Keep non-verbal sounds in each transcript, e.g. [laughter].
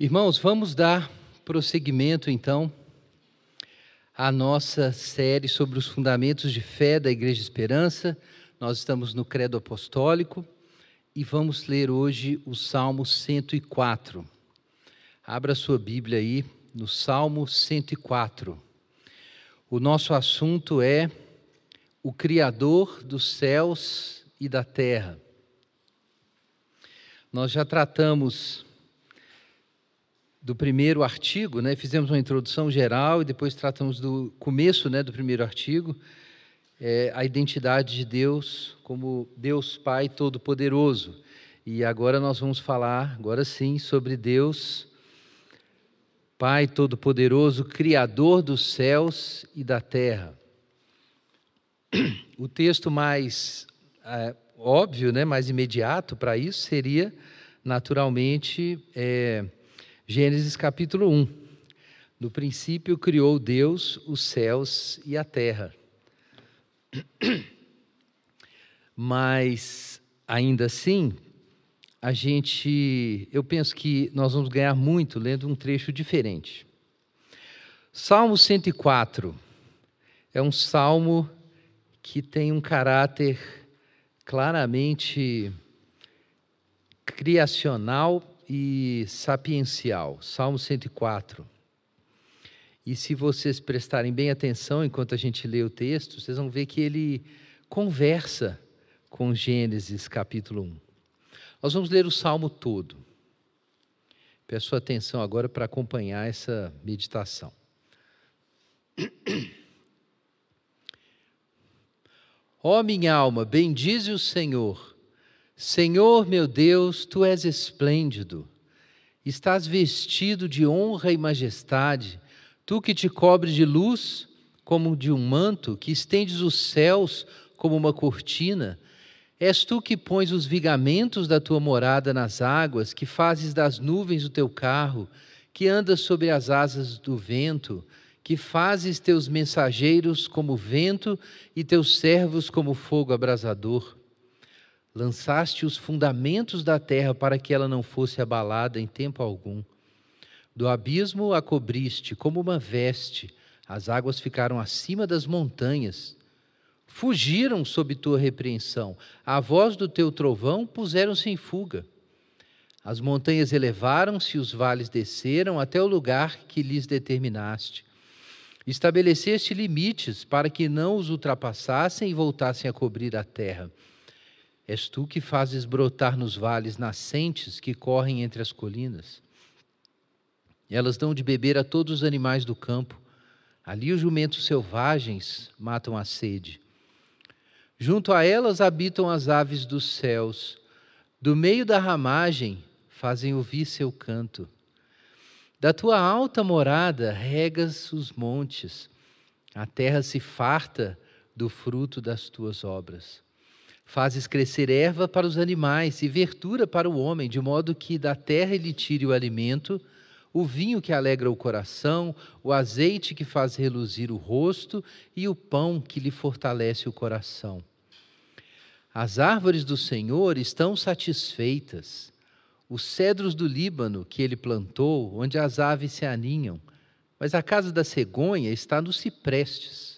Irmãos, vamos dar prosseguimento então à nossa série sobre os fundamentos de fé da Igreja Esperança. Nós estamos no Credo Apostólico e vamos ler hoje o Salmo 104. Abra sua Bíblia aí no Salmo 104. O nosso assunto é o Criador dos céus e da terra. Nós já tratamos do primeiro artigo, né? Fizemos uma introdução geral e depois tratamos do começo, né, do primeiro artigo, é, a identidade de Deus como Deus Pai Todo-Poderoso. E agora nós vamos falar, agora sim, sobre Deus Pai Todo-Poderoso, Criador dos céus e da terra. O texto mais é, óbvio, né, mais imediato para isso seria, naturalmente, é, Gênesis capítulo 1. No princípio criou Deus os céus e a terra. [clears throat] Mas, ainda assim, a gente, eu penso que nós vamos ganhar muito lendo um trecho diferente. Salmo 104 é um salmo que tem um caráter claramente criacional e sapiencial, Salmo 104. E se vocês prestarem bem atenção enquanto a gente lê o texto, vocês vão ver que ele conversa com Gênesis capítulo 1. Nós vamos ler o salmo todo. Peço atenção agora para acompanhar essa meditação. Ó oh, minha alma, bendize o Senhor Senhor meu Deus, tu és esplêndido, estás vestido de honra e majestade, tu que te cobres de luz como de um manto, que estendes os céus como uma cortina, és tu que pões os vigamentos da tua morada nas águas, que fazes das nuvens o teu carro, que andas sobre as asas do vento, que fazes teus mensageiros como vento e teus servos como fogo abrasador. Lançaste os fundamentos da terra para que ela não fosse abalada em tempo algum. Do abismo a cobriste como uma veste, as águas ficaram acima das montanhas. Fugiram sob tua repreensão, a voz do teu trovão puseram-se em fuga. As montanhas elevaram-se os vales desceram até o lugar que lhes determinaste. Estabeleceste limites para que não os ultrapassassem e voltassem a cobrir a terra. És tu que fazes brotar nos vales nascentes que correm entre as colinas. Elas dão de beber a todos os animais do campo. Ali os jumentos selvagens matam a sede. Junto a elas habitam as aves dos céus. Do meio da ramagem fazem ouvir seu canto. Da tua alta morada regas os montes. A terra se farta do fruto das tuas obras. Fazes crescer erva para os animais e verdura para o homem, de modo que da terra ele tire o alimento, o vinho que alegra o coração, o azeite que faz reluzir o rosto e o pão que lhe fortalece o coração. As árvores do Senhor estão satisfeitas, os cedros do Líbano que ele plantou, onde as aves se aninham, mas a casa da cegonha está nos ciprestes.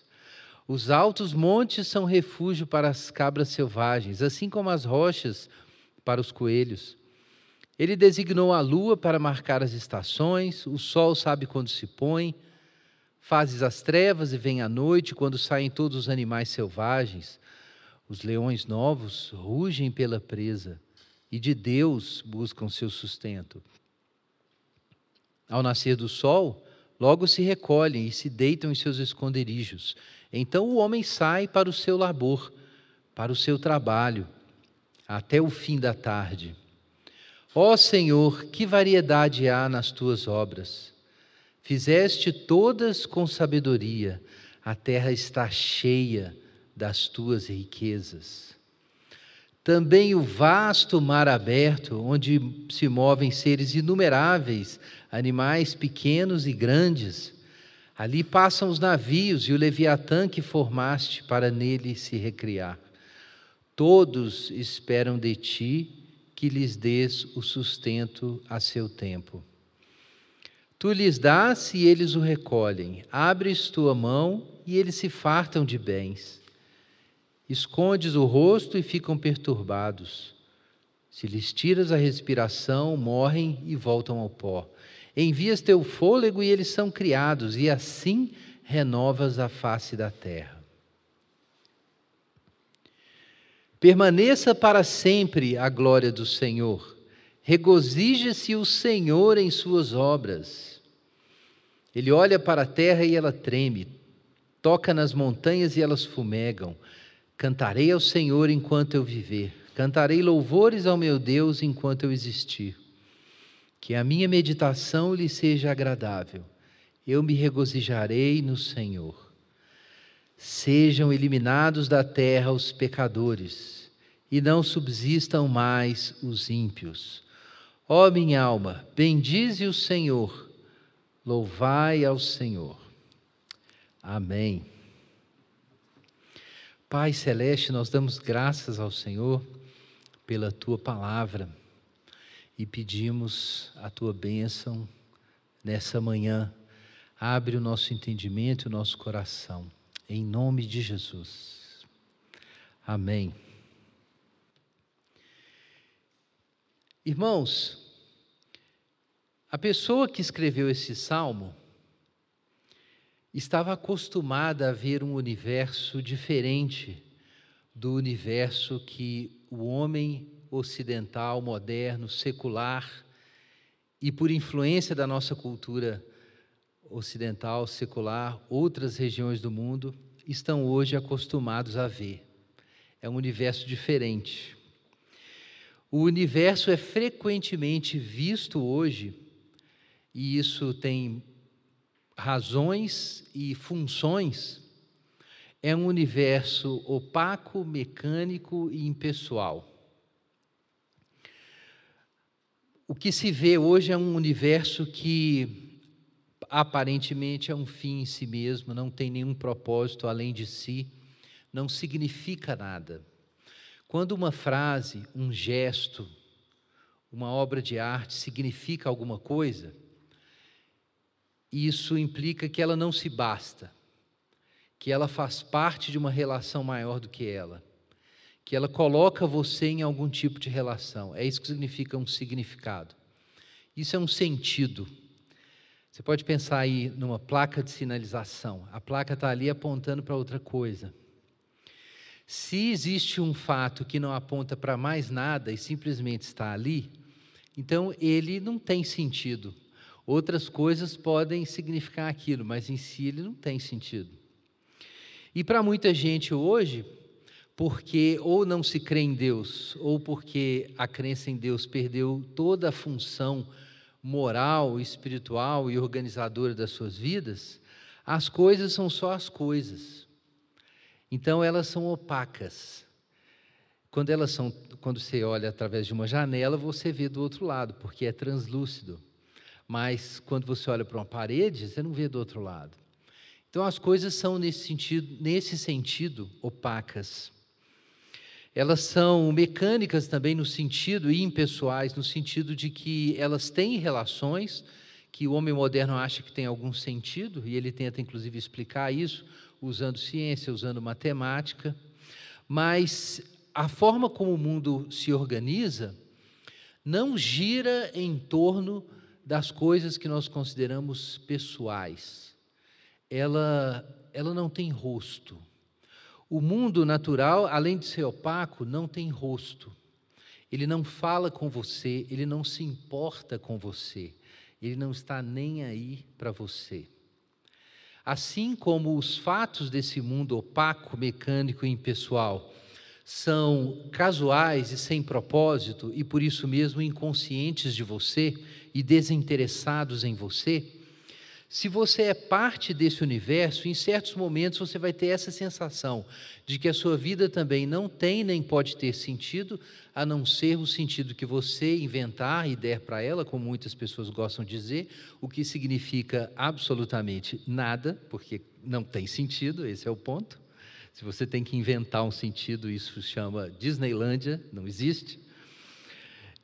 Os altos montes são refúgio para as cabras selvagens, assim como as rochas para os coelhos. Ele designou a lua para marcar as estações, o sol sabe quando se põe, fazes as trevas e vem a noite, quando saem todos os animais selvagens. Os leões novos rugem pela presa e de Deus buscam seu sustento. Ao nascer do sol, logo se recolhem e se deitam em seus esconderijos. Então o homem sai para o seu labor, para o seu trabalho, até o fim da tarde. Ó Senhor, que variedade há nas tuas obras! Fizeste todas com sabedoria, a terra está cheia das tuas riquezas. Também o vasto mar aberto, onde se movem seres inumeráveis, animais pequenos e grandes, Ali passam os navios e o Leviatã que formaste para nele se recriar. Todos esperam de ti que lhes dês o sustento a seu tempo. Tu lhes dás e eles o recolhem. Abres tua mão e eles se fartam de bens. Escondes o rosto e ficam perturbados. Se lhes tiras a respiração, morrem e voltam ao pó. Envias teu fôlego e eles são criados, e assim renovas a face da terra. Permaneça para sempre a glória do Senhor. Regozije-se o Senhor em suas obras. Ele olha para a terra e ela treme, toca nas montanhas e elas fumegam. Cantarei ao Senhor enquanto eu viver, cantarei louvores ao meu Deus enquanto eu existir. Que a minha meditação lhe seja agradável, eu me regozijarei no Senhor. Sejam eliminados da terra os pecadores, e não subsistam mais os ímpios. Ó minha alma, bendize o Senhor, louvai ao Senhor. Amém. Pai Celeste, nós damos graças ao Senhor pela tua palavra e pedimos a tua bênção nessa manhã. Abre o nosso entendimento e o nosso coração, em nome de Jesus. Amém. Irmãos, a pessoa que escreveu esse salmo estava acostumada a ver um universo diferente do universo que o homem ocidental, moderno, secular, e por influência da nossa cultura ocidental, secular, outras regiões do mundo estão hoje acostumados a ver. É um universo diferente. O universo é frequentemente visto hoje e isso tem razões e funções, é um universo opaco, mecânico e impessoal. O que se vê hoje é um universo que aparentemente é um fim em si mesmo, não tem nenhum propósito além de si, não significa nada. Quando uma frase, um gesto, uma obra de arte significa alguma coisa, isso implica que ela não se basta, que ela faz parte de uma relação maior do que ela, que ela coloca você em algum tipo de relação. É isso que significa um significado. Isso é um sentido. Você pode pensar aí numa placa de sinalização. A placa está ali apontando para outra coisa. Se existe um fato que não aponta para mais nada e simplesmente está ali, então ele não tem sentido. Outras coisas podem significar aquilo, mas em si ele não tem sentido. E para muita gente hoje, porque ou não se crê em Deus, ou porque a crença em Deus perdeu toda a função moral, espiritual e organizadora das suas vidas, as coisas são só as coisas. Então elas são opacas. Quando elas são, quando você olha através de uma janela, você vê do outro lado, porque é translúcido mas quando você olha para uma parede, você não vê do outro lado. Então as coisas são nesse sentido, nesse sentido opacas. Elas são mecânicas também no sentido e impessoais, no sentido de que elas têm relações que o homem moderno acha que tem algum sentido, e ele tenta inclusive explicar isso usando ciência, usando matemática, mas a forma como o mundo se organiza não gira em torno das coisas que nós consideramos pessoais. Ela, ela não tem rosto. O mundo natural, além de ser opaco, não tem rosto. Ele não fala com você, ele não se importa com você, ele não está nem aí para você. Assim como os fatos desse mundo opaco, mecânico e impessoal são casuais e sem propósito e por isso mesmo inconscientes de você e desinteressados em você, se você é parte desse universo, em certos momentos você vai ter essa sensação de que a sua vida também não tem nem pode ter sentido, a não ser o sentido que você inventar e der para ela, como muitas pessoas gostam de dizer, o que significa absolutamente nada, porque não tem sentido, esse é o ponto. Se você tem que inventar um sentido, isso chama Disneylândia, não existe.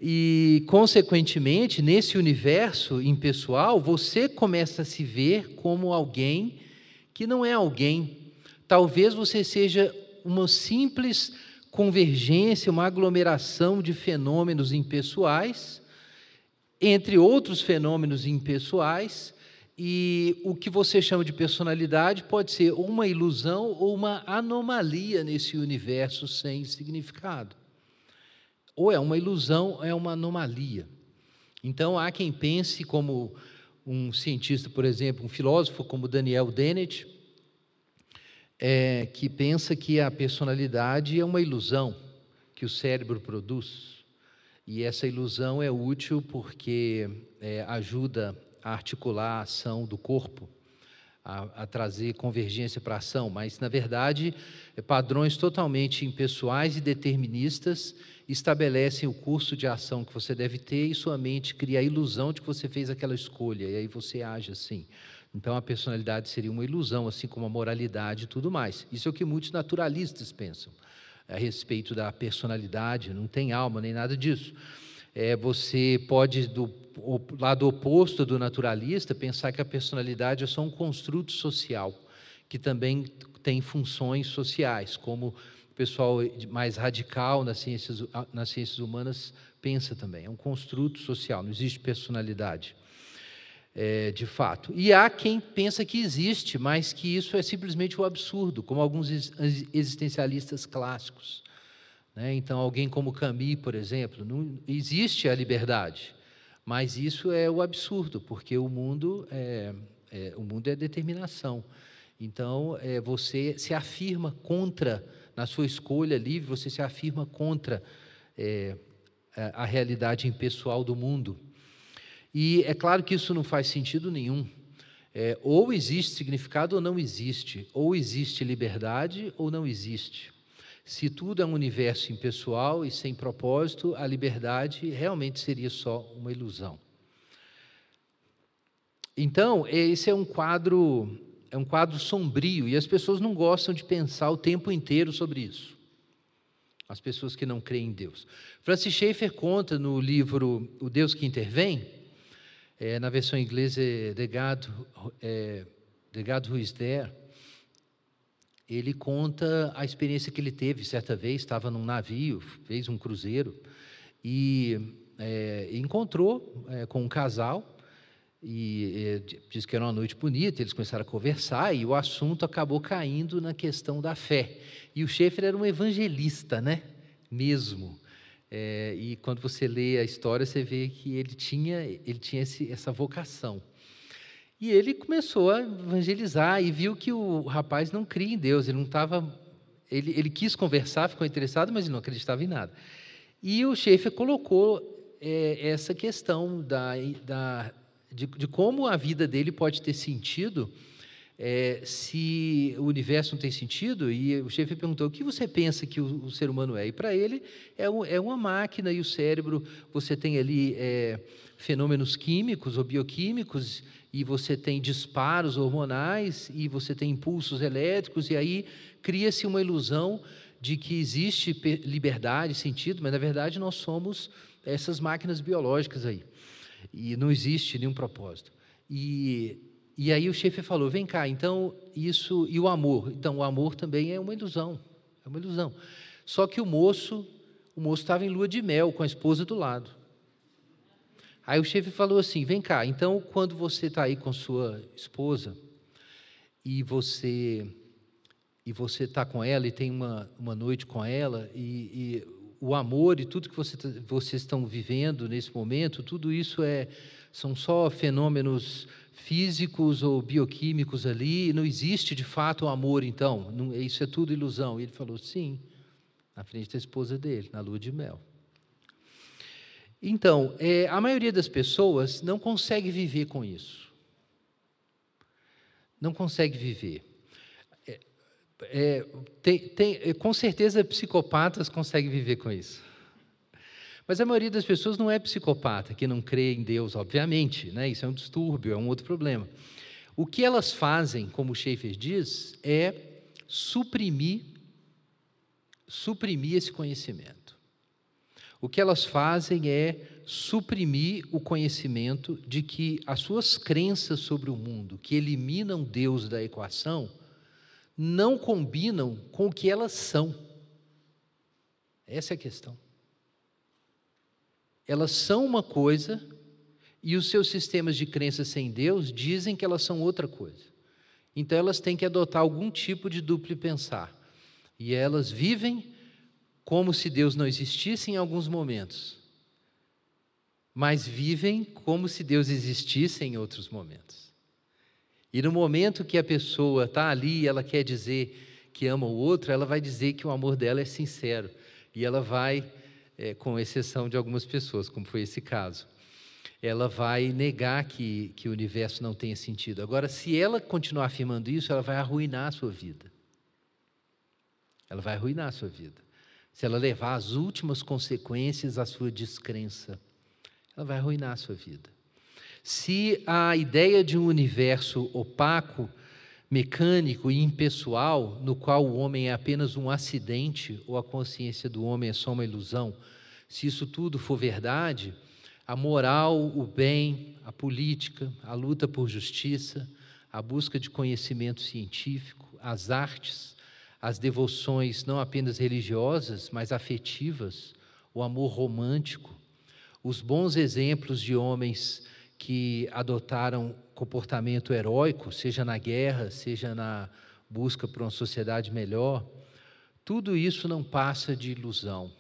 E, consequentemente, nesse universo impessoal, você começa a se ver como alguém que não é alguém. Talvez você seja uma simples convergência, uma aglomeração de fenômenos impessoais, entre outros fenômenos impessoais, e o que você chama de personalidade pode ser uma ilusão ou uma anomalia nesse universo sem significado. Ou é uma ilusão, é uma anomalia. Então há quem pense como um cientista, por exemplo, um filósofo como Daniel Dennett, é, que pensa que a personalidade é uma ilusão que o cérebro produz. E essa ilusão é útil porque é, ajuda a articular a ação do corpo, a, a trazer convergência para a ação, mas, na verdade, é padrões totalmente impessoais e deterministas estabelecem o curso de ação que você deve ter e sua mente cria a ilusão de que você fez aquela escolha, e aí você age assim. Então a personalidade seria uma ilusão, assim como a moralidade e tudo mais. Isso é o que muitos naturalistas pensam a respeito da personalidade, não tem alma nem nada disso. É, você pode, do lado oposto do naturalista, pensar que a personalidade é só um construto social, que também tem funções sociais, como pessoal mais radical nas ciências, nas ciências humanas pensa também. É um construto social, não existe personalidade é, de fato. E há quem pensa que existe, mas que isso é simplesmente o um absurdo, como alguns existencialistas clássicos. Né? Então, alguém como Camus, por exemplo, não existe a liberdade, mas isso é o absurdo, porque o mundo é, é o mundo é determinação. Então, é, você se afirma contra, na sua escolha livre, você se afirma contra é, a realidade impessoal do mundo. E é claro que isso não faz sentido nenhum. É, ou existe significado ou não existe. Ou existe liberdade ou não existe. Se tudo é um universo impessoal e sem propósito, a liberdade realmente seria só uma ilusão. Então, esse é um quadro é um quadro sombrio e as pessoas não gostam de pensar o tempo inteiro sobre isso. As pessoas que não creem em Deus. Francis Schaeffer conta no livro O Deus que Intervém é, na versão inglesa, é The God, é, The God Who Is There, ele conta a experiência que ele teve certa vez, estava num navio, fez um cruzeiro, e é, encontrou é, com um casal, e é, diz que era uma noite bonita, eles começaram a conversar, e o assunto acabou caindo na questão da fé. E o Schaefer era um evangelista, né? Mesmo. É, e quando você lê a história, você vê que ele tinha, ele tinha esse, essa vocação. E ele começou a evangelizar e viu que o rapaz não cria em Deus, ele não estava. Ele, ele quis conversar, ficou interessado, mas ele não acreditava em nada. E o chefe colocou é, essa questão da, da, de, de como a vida dele pode ter sentido é, se o universo não tem sentido, e o chefe perguntou: o que você pensa que o, o ser humano é? E para ele é, um, é, uma máquina e o cérebro, você tem ali é, fenômenos químicos ou bioquímicos, e você tem disparos hormonais, e você tem impulsos elétricos, e aí cria-se uma ilusão de que existe liberdade, sentido, mas na verdade nós somos essas máquinas biológicas aí, e não existe nenhum propósito. E e aí o chefe falou: vem cá, então isso. E o amor? Então, o amor também é uma ilusão. É uma ilusão. Só que o moço, o moço estava em lua de mel com a esposa do lado. Aí o chefe falou assim: vem cá, então quando você está aí com sua esposa e você e você está com ela e tem uma, uma noite com ela e, e o amor e tudo que você, tá, vocês estão vivendo nesse momento, tudo isso é são só fenômenos físicos ou bioquímicos ali, não existe de fato o amor, então, não, isso é tudo ilusão. E ele falou, sim, na frente da esposa dele, na lua de mel. Então, é, a maioria das pessoas não consegue viver com isso. Não consegue viver. É, é, tem, tem, com certeza, psicopatas conseguem viver com isso. Mas a maioria das pessoas não é psicopata, que não crê em Deus, obviamente, né? isso é um distúrbio, é um outro problema. O que elas fazem, como Schaefer diz, é suprimir, suprimir esse conhecimento. o que elas fazem é suprimir o conhecimento de que as suas crenças sobre o mundo, que eliminam Deus da equação, não combinam com o que elas são. Essa é a questão. Elas são uma coisa e os seus sistemas de crenças sem Deus dizem que elas são outra coisa. Então elas têm que adotar algum tipo de duplo pensar. E elas vivem como se Deus não existisse em alguns momentos, mas vivem como se Deus existisse em outros momentos. E no momento que a pessoa está ali e ela quer dizer que ama o outro, ela vai dizer que o amor dela é sincero. E ela vai é, com exceção de algumas pessoas, como foi esse caso. Ela vai negar que, que o universo não tenha sentido. Agora, se ela continuar afirmando isso, ela vai arruinar a sua vida. Ela vai arruinar a sua vida. Se ela levar as últimas consequências à sua descrença, ela vai arruinar a sua vida. Se a ideia de um universo opaco mecânico e impessoal, no qual o homem é apenas um acidente ou a consciência do homem é só uma ilusão, se isso tudo for verdade, a moral, o bem, a política, a luta por justiça, a busca de conhecimento científico, as artes, as devoções não apenas religiosas, mas afetivas, o amor romântico, os bons exemplos de homens que adotaram comportamento heróico, seja na guerra, seja na busca por uma sociedade melhor, tudo isso não passa de ilusão.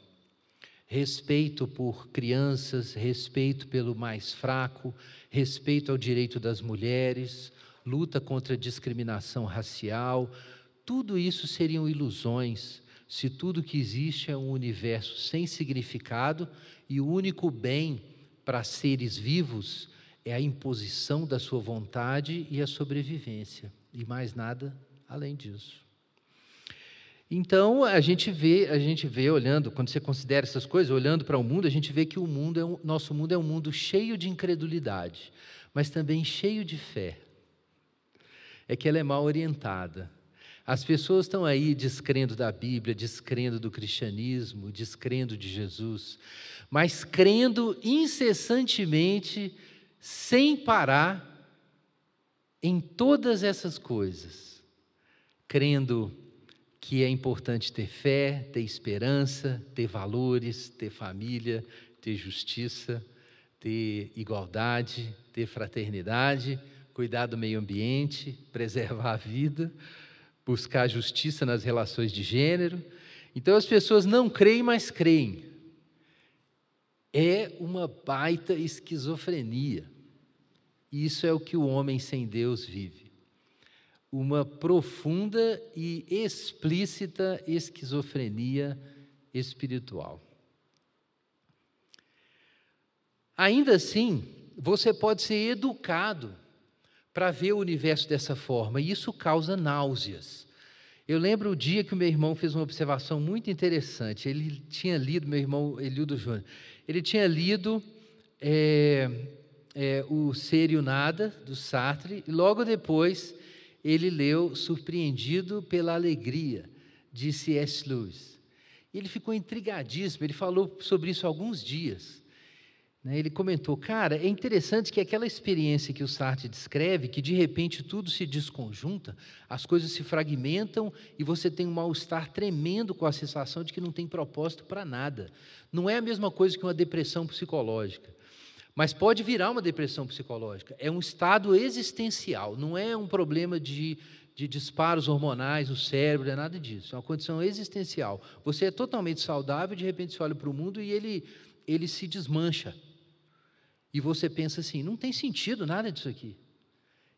Respeito por crianças, respeito pelo mais fraco, respeito ao direito das mulheres, luta contra a discriminação racial, tudo isso seriam ilusões se tudo que existe é um universo sem significado e o único bem para seres vivos é a imposição da sua vontade e a sobrevivência, e mais nada além disso. Então, a gente vê, a gente vê olhando, quando você considera essas coisas, olhando para o mundo, a gente vê que o mundo é um, nosso mundo é um mundo cheio de incredulidade, mas também cheio de fé. É que ela é mal orientada. As pessoas estão aí descrendo da Bíblia, descrendo do cristianismo, descrendo de Jesus, mas crendo incessantemente sem parar em todas essas coisas, crendo que é importante ter fé, ter esperança, ter valores, ter família, ter justiça, ter igualdade, ter fraternidade, cuidar do meio ambiente, [laughs] preservar a vida, buscar justiça nas relações de gênero. Então as pessoas não creem, mas creem. É uma baita esquizofrenia. Isso é o que o homem sem Deus vive. Uma profunda e explícita esquizofrenia espiritual. Ainda assim, você pode ser educado para ver o universo dessa forma, e isso causa náuseas. Eu lembro o dia que o meu irmão fez uma observação muito interessante. Ele tinha lido, meu irmão Elildo Júnior, ele tinha lido é, é, o Ser e o Nada, do Sartre, e logo depois ele leu Surpreendido pela Alegria, de C.S. Lewis. Ele ficou intrigadíssimo, ele falou sobre isso há alguns dias. Né? Ele comentou, cara, é interessante que aquela experiência que o Sartre descreve, que de repente tudo se desconjunta, as coisas se fragmentam e você tem um mal-estar tremendo com a sensação de que não tem propósito para nada. Não é a mesma coisa que uma depressão psicológica. Mas pode virar uma depressão psicológica. É um estado existencial, não é um problema de, de disparos hormonais, o cérebro, é nada disso. É uma condição existencial. Você é totalmente saudável, de repente você olha para o mundo e ele, ele se desmancha. E você pensa assim: não tem sentido nada disso aqui.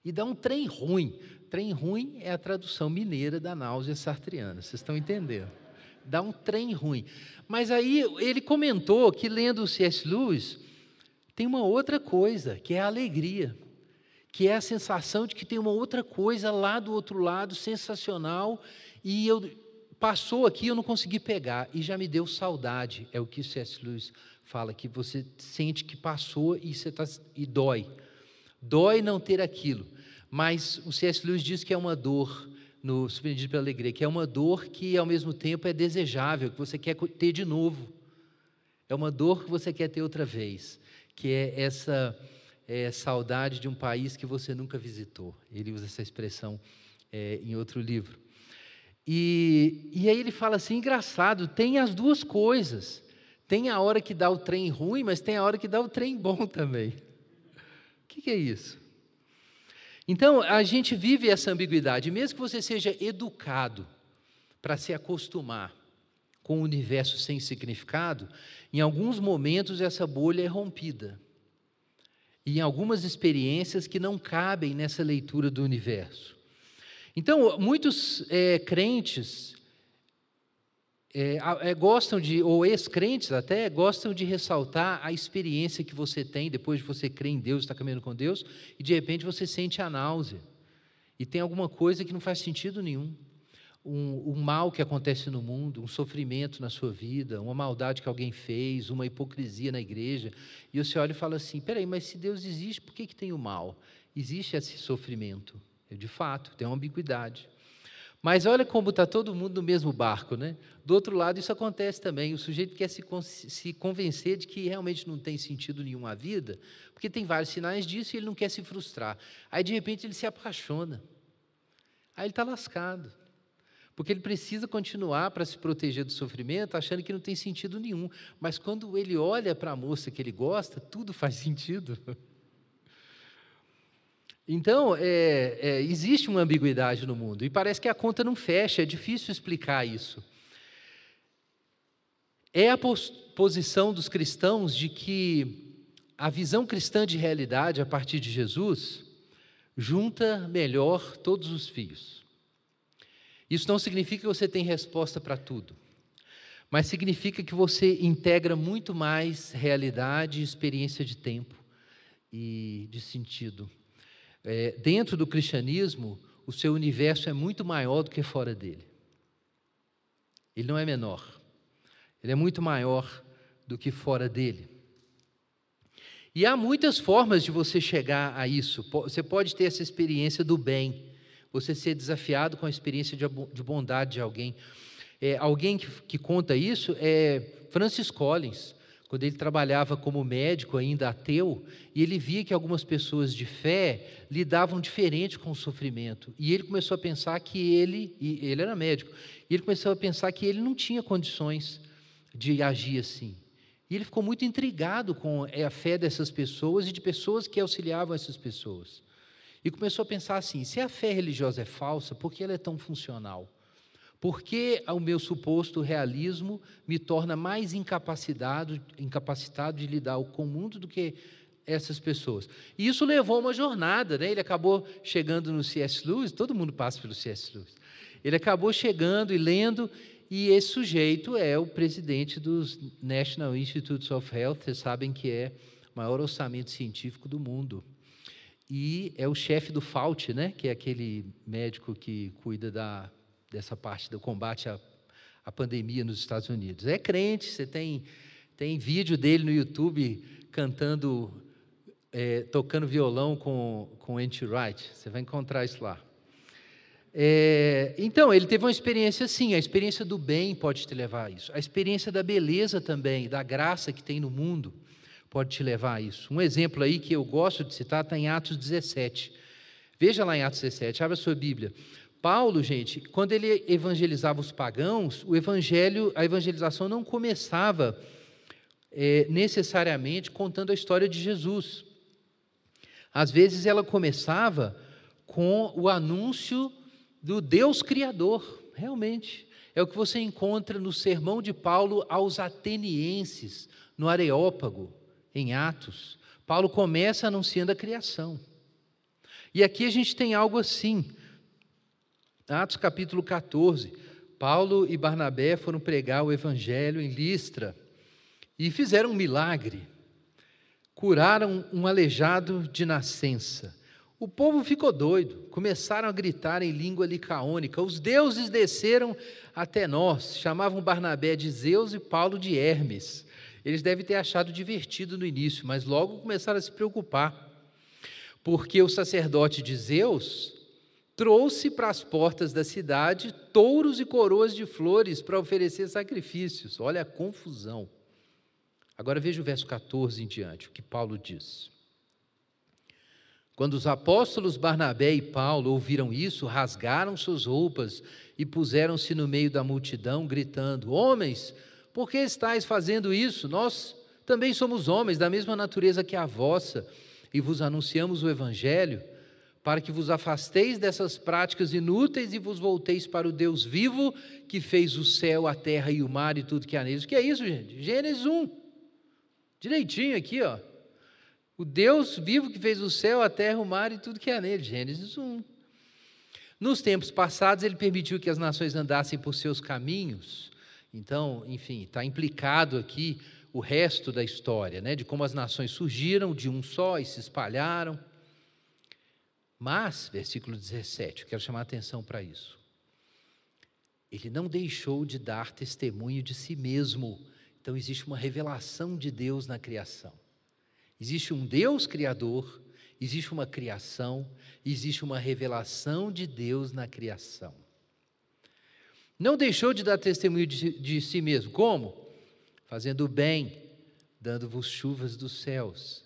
E dá um trem ruim. Trem ruim é a tradução mineira da náusea sartriana, vocês estão entendendo? Dá um trem ruim. Mas aí ele comentou que lendo o C.S. Lewis, tem uma outra coisa, que é a alegria, que é a sensação de que tem uma outra coisa lá do outro lado, sensacional, e eu passou aqui, eu não consegui pegar, e já me deu saudade, é o que C.S. Lewis fala, que você sente que passou e, você tá, e dói. Dói não ter aquilo, mas o C.S. Lewis diz que é uma dor, no Surpreendido pela Alegria, que é uma dor que ao mesmo tempo é desejável, que você quer ter de novo. É uma dor que você quer ter outra vez, que é essa é, saudade de um país que você nunca visitou. Ele usa essa expressão é, em outro livro. E, e aí ele fala assim: engraçado, tem as duas coisas. Tem a hora que dá o trem ruim, mas tem a hora que dá o trem bom também. O que, que é isso? Então, a gente vive essa ambiguidade. Mesmo que você seja educado para se acostumar com o universo sem significado, em alguns momentos essa bolha é rompida. E em algumas experiências que não cabem nessa leitura do universo. Então, muitos é, crentes é, é, gostam de, ou ex-crentes até, gostam de ressaltar a experiência que você tem depois de você crer em Deus, está caminhando com Deus, e de repente você sente a náusea. E tem alguma coisa que não faz sentido nenhum um, um, mal que acontece no mundo, um sofrimento na sua vida, uma maldade que alguém fez, uma hipocrisia na igreja, e você olha e fala assim: peraí, mas se Deus existe, por que, que tem o mal? Existe esse sofrimento. De fato, tem uma ambiguidade. Mas olha como está todo mundo no mesmo barco, né? Do outro lado, isso acontece também. O sujeito quer se, se convencer de que realmente não tem sentido nenhum a vida, porque tem vários sinais disso e ele não quer se frustrar. Aí, de repente, ele se apaixona. Aí ele está lascado. Porque ele precisa continuar para se proteger do sofrimento, achando que não tem sentido nenhum. Mas quando ele olha para a moça que ele gosta, tudo faz sentido. [laughs] Então, é, é, existe uma ambiguidade no mundo e parece que a conta não fecha, é difícil explicar isso. É a posição dos cristãos de que a visão cristã de realidade a partir de Jesus junta melhor todos os fios. Isso não significa que você tem resposta para tudo, mas significa que você integra muito mais realidade e experiência de tempo e de sentido. É, dentro do cristianismo, o seu universo é muito maior do que fora dele. Ele não é menor, ele é muito maior do que fora dele. E há muitas formas de você chegar a isso. Você pode ter essa experiência do bem você ser desafiado com a experiência de bondade de alguém. É, alguém que, que conta isso é Francis Collins, quando ele trabalhava como médico, ainda ateu, e ele via que algumas pessoas de fé lidavam diferente com o sofrimento. E ele começou a pensar que ele, e ele era médico, e ele começou a pensar que ele não tinha condições de agir assim. E ele ficou muito intrigado com é, a fé dessas pessoas e de pessoas que auxiliavam essas pessoas. E começou a pensar assim: se a fé religiosa é falsa, por que ela é tão funcional? Por que o meu suposto realismo me torna mais incapacitado, incapacitado de lidar com o mundo do que essas pessoas? E isso levou a uma jornada, né? Ele acabou chegando no C.S. Lewis, todo mundo passa pelo C.S. Lewis. Ele acabou chegando e lendo, e esse sujeito é o presidente dos National Institutes of Health, vocês sabem que é o maior orçamento científico do mundo e é o chefe do FAUT, né, que é aquele médico que cuida da, dessa parte do combate à, à pandemia nos Estados Unidos. É crente, você tem, tem vídeo dele no YouTube cantando, é, tocando violão com, com Anti Wright, você vai encontrar isso lá. É, então, ele teve uma experiência assim, a experiência do bem pode te levar a isso, a experiência da beleza também, da graça que tem no mundo pode te levar a isso. Um exemplo aí que eu gosto de citar está em Atos 17. Veja lá em Atos 17, abra a sua Bíblia. Paulo, gente, quando ele evangelizava os pagãos, o evangelho, a evangelização não começava é, necessariamente contando a história de Jesus. Às vezes ela começava com o anúncio do Deus Criador, realmente. É o que você encontra no sermão de Paulo aos atenienses, no Areópago em Atos, Paulo começa anunciando a criação. E aqui a gente tem algo assim. Atos capítulo 14. Paulo e Barnabé foram pregar o evangelho em Listra e fizeram um milagre. Curaram um aleijado de nascença. O povo ficou doido, começaram a gritar em língua licaônica. Os deuses desceram até nós, chamavam Barnabé de Zeus e Paulo de Hermes. Eles devem ter achado divertido no início, mas logo começaram a se preocupar, porque o sacerdote de Zeus trouxe para as portas da cidade touros e coroas de flores para oferecer sacrifícios. Olha a confusão. Agora veja o verso 14 em diante, o que Paulo diz. Quando os apóstolos Barnabé e Paulo ouviram isso, rasgaram suas roupas e puseram-se no meio da multidão, gritando: Homens, por que estáis fazendo isso? Nós também somos homens da mesma natureza que a vossa, e vos anunciamos o Evangelho, para que vos afasteis dessas práticas inúteis e vos volteis para o Deus vivo, que fez o céu, a terra e o mar e tudo que há neles. O que é isso, gente? Gênesis 1. Direitinho aqui, ó. O Deus vivo que fez o céu, a terra, o mar e tudo que há nele. Gênesis 1. Nos tempos passados, ele permitiu que as nações andassem por seus caminhos. Então, enfim, está implicado aqui o resto da história, né, de como as nações surgiram de um só e se espalharam. Mas, versículo 17, eu quero chamar a atenção para isso. Ele não deixou de dar testemunho de si mesmo. Então, existe uma revelação de Deus na criação. Existe um Deus criador, existe uma criação, existe uma revelação de Deus na criação. Não deixou de dar testemunho de, de si mesmo. Como? Fazendo o bem, dando-vos chuvas dos céus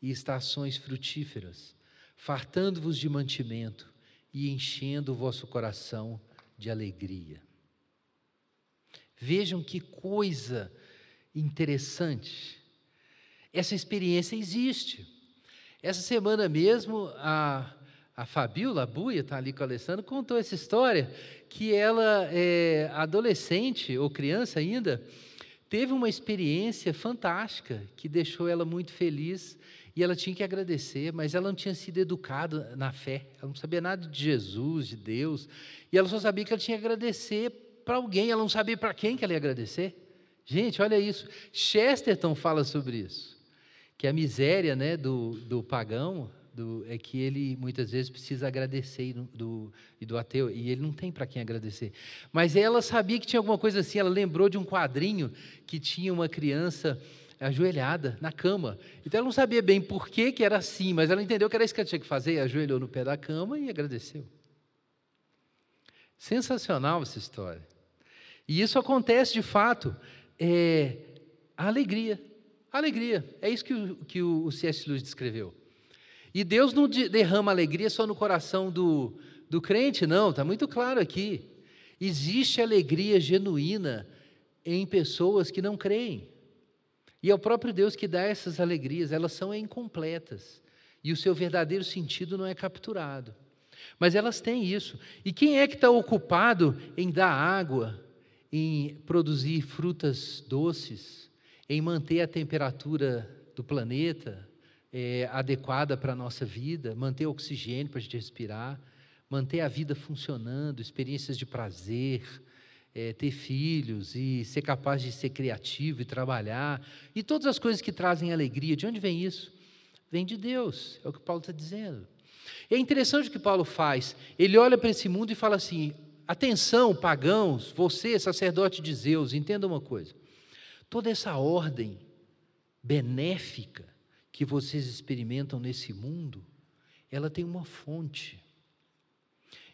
e estações frutíferas, fartando-vos de mantimento e enchendo o vosso coração de alegria. Vejam que coisa interessante. Essa experiência existe. Essa semana mesmo, a, a Fabiola, Buia, está ali com o Alessandro, contou essa história que ela, é, adolescente ou criança ainda, teve uma experiência fantástica que deixou ela muito feliz e ela tinha que agradecer, mas ela não tinha sido educada na fé, ela não sabia nada de Jesus, de Deus, e ela só sabia que ela tinha que agradecer para alguém, ela não sabia para quem que ela ia agradecer. Gente, olha isso. Chesterton fala sobre isso que a miséria né, do, do pagão do, é que ele muitas vezes precisa agradecer do, do, e do ateu, e ele não tem para quem agradecer. Mas ela sabia que tinha alguma coisa assim, ela lembrou de um quadrinho que tinha uma criança ajoelhada na cama. Então ela não sabia bem por que, que era assim, mas ela entendeu que era isso que ela tinha que fazer, ajoelhou no pé da cama e agradeceu. Sensacional essa história. E isso acontece de fato. É, a alegria. Alegria. É isso que o, que o C.S. Lewis descreveu. E Deus não derrama alegria só no coração do, do crente, não, está muito claro aqui. Existe alegria genuína em pessoas que não creem. E é o próprio Deus que dá essas alegrias, elas são incompletas. E o seu verdadeiro sentido não é capturado. Mas elas têm isso. E quem é que está ocupado em dar água, em produzir frutas doces, em manter a temperatura do planeta é, adequada para a nossa vida, manter oxigênio para a gente respirar, manter a vida funcionando, experiências de prazer, é, ter filhos e ser capaz de ser criativo e trabalhar, e todas as coisas que trazem alegria. De onde vem isso? Vem de Deus, é o que Paulo está dizendo. é interessante o que Paulo faz. Ele olha para esse mundo e fala assim: atenção, pagãos, você, sacerdote de Zeus, entenda uma coisa. Toda essa ordem benéfica que vocês experimentam nesse mundo, ela tem uma fonte.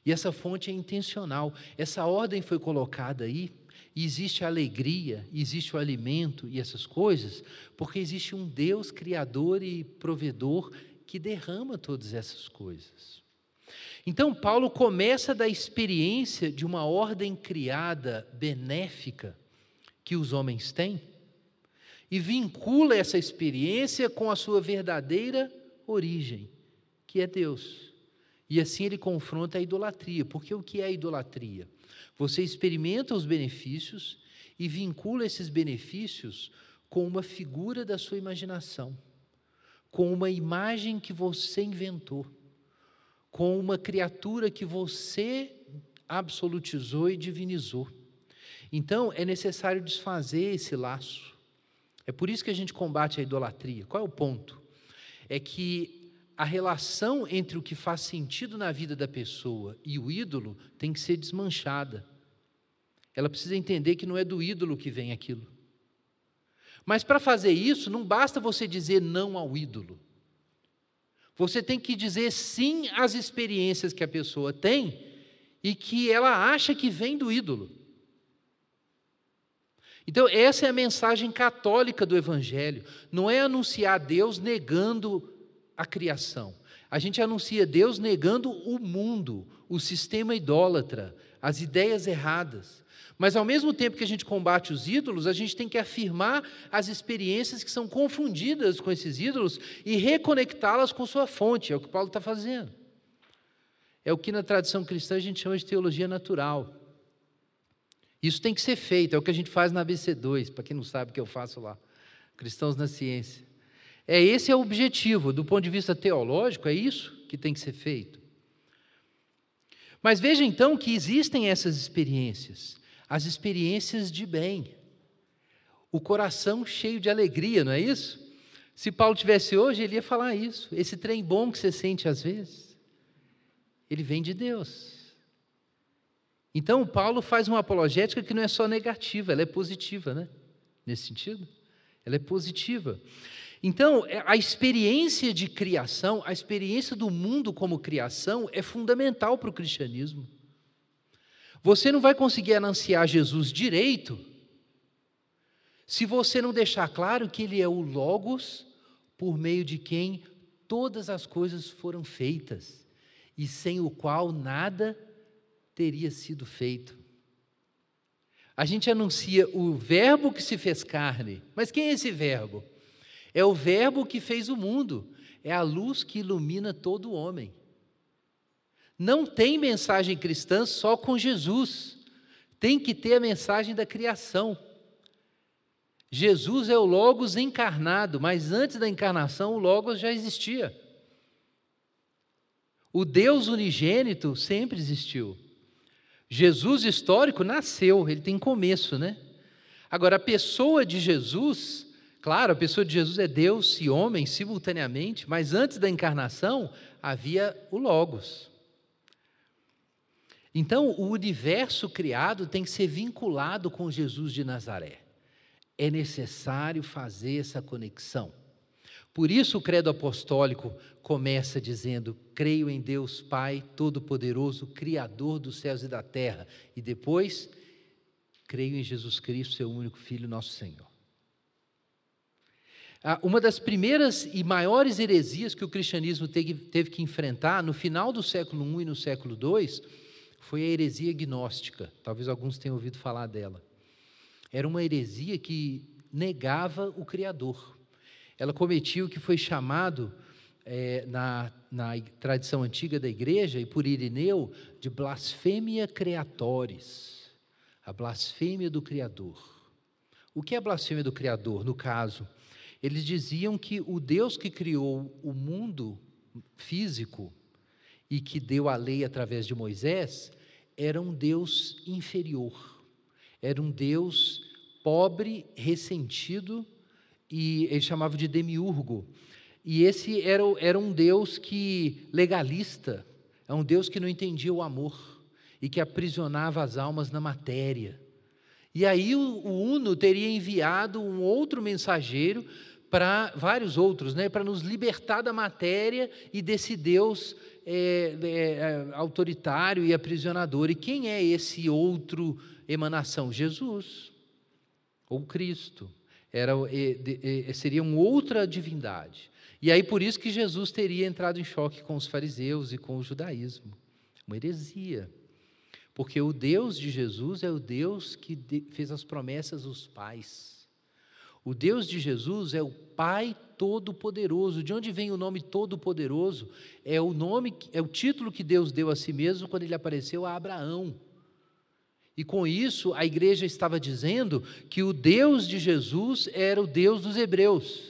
E essa fonte é intencional. Essa ordem foi colocada aí, e existe a alegria, existe o alimento e essas coisas, porque existe um Deus criador e provedor que derrama todas essas coisas. Então, Paulo começa da experiência de uma ordem criada benéfica que os homens têm e vincula essa experiência com a sua verdadeira origem, que é Deus. E assim ele confronta a idolatria, porque o que é idolatria? Você experimenta os benefícios e vincula esses benefícios com uma figura da sua imaginação, com uma imagem que você inventou, com uma criatura que você absolutizou e divinizou. Então, é necessário desfazer esse laço. É por isso que a gente combate a idolatria. Qual é o ponto? É que a relação entre o que faz sentido na vida da pessoa e o ídolo tem que ser desmanchada. Ela precisa entender que não é do ídolo que vem aquilo. Mas para fazer isso, não basta você dizer não ao ídolo. Você tem que dizer sim às experiências que a pessoa tem e que ela acha que vem do ídolo. Então, essa é a mensagem católica do Evangelho. Não é anunciar Deus negando a criação. A gente anuncia Deus negando o mundo, o sistema idólatra, as ideias erradas. Mas ao mesmo tempo que a gente combate os ídolos, a gente tem que afirmar as experiências que são confundidas com esses ídolos e reconectá-las com sua fonte. É o que Paulo está fazendo. É o que na tradição cristã a gente chama de teologia natural. Isso tem que ser feito, é o que a gente faz na ABC2, para quem não sabe o que eu faço lá. Cristãos na ciência. É esse é o objetivo, do ponto de vista teológico, é isso que tem que ser feito. Mas veja então que existem essas experiências, as experiências de bem. O coração cheio de alegria, não é isso? Se Paulo tivesse hoje, ele ia falar isso. Esse trem bom que você sente às vezes, ele vem de Deus. Então, Paulo faz uma apologética que não é só negativa, ela é positiva, né? Nesse sentido, ela é positiva. Então, é, a experiência de criação, a experiência do mundo como criação é fundamental para o cristianismo. Você não vai conseguir anunciar Jesus direito se você não deixar claro que ele é o Logos por meio de quem todas as coisas foram feitas e sem o qual nada teria sido feito. A gente anuncia o Verbo que se fez carne, mas quem é esse Verbo? É o Verbo que fez o mundo, é a luz que ilumina todo homem. Não tem mensagem cristã só com Jesus, tem que ter a mensagem da criação. Jesus é o Logos encarnado, mas antes da encarnação o Logos já existia. O Deus unigênito sempre existiu. Jesus histórico nasceu, ele tem começo, né? Agora, a pessoa de Jesus Claro, a pessoa de Jesus é Deus e homem simultaneamente, mas antes da encarnação havia o Logos. Então, o universo criado tem que ser vinculado com Jesus de Nazaré. É necessário fazer essa conexão. Por isso, o credo apostólico começa dizendo: Creio em Deus Pai Todo-Poderoso, Criador dos céus e da terra. E depois, creio em Jesus Cristo, seu único Filho, nosso Senhor. Ah, uma das primeiras e maiores heresias que o cristianismo teve, que enfrentar no final do século I e no século II foi a heresia gnóstica. Talvez alguns tenham ouvido falar dela. Era uma heresia que negava o Criador. Ela cometia o que foi chamado é, na, na tradição antiga da igreja e por Irineu de blasfêmia creatoris, a blasfêmia do Criador. O que é blasfêmia do Criador? No caso, eles diziam que o Deus que criou o mundo físico e que deu a lei através de Moisés era um Deus inferior, era um Deus pobre, ressentido e ele chamava de demiurgo. E esse era, era um Deus que legalista, é um Deus que não entendia o amor e que aprisionava as almas na matéria. E aí o, o Uno teria enviado um outro mensageiro para vários outros, né, para nos libertar da matéria e desse Deus é, é, é, autoritário e aprisionador. E quem é esse outro emanação? Jesus, ou Cristo. Era, seria uma outra divindade. E aí por isso que Jesus teria entrado em choque com os fariseus e com o judaísmo. Uma heresia. Porque o Deus de Jesus é o Deus que fez as promessas aos pais. O Deus de Jesus é o Pai Todo-Poderoso. De onde vem o nome Todo-Poderoso? É o nome, é o título que Deus deu a si mesmo quando ele apareceu a Abraão. E com isso, a igreja estava dizendo que o Deus de Jesus era o Deus dos hebreus.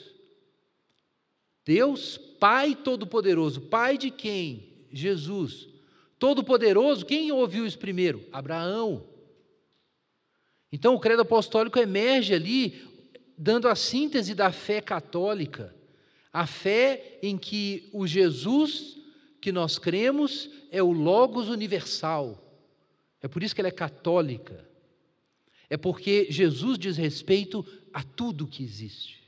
Deus Pai Todo-Poderoso. Pai de quem? Jesus. Todo-Poderoso, quem ouviu isso primeiro? Abraão. Então o credo apostólico emerge ali dando a síntese da fé católica, a fé em que o Jesus que nós cremos é o Logos universal. É por isso que ela é católica. É porque Jesus diz respeito a tudo que existe.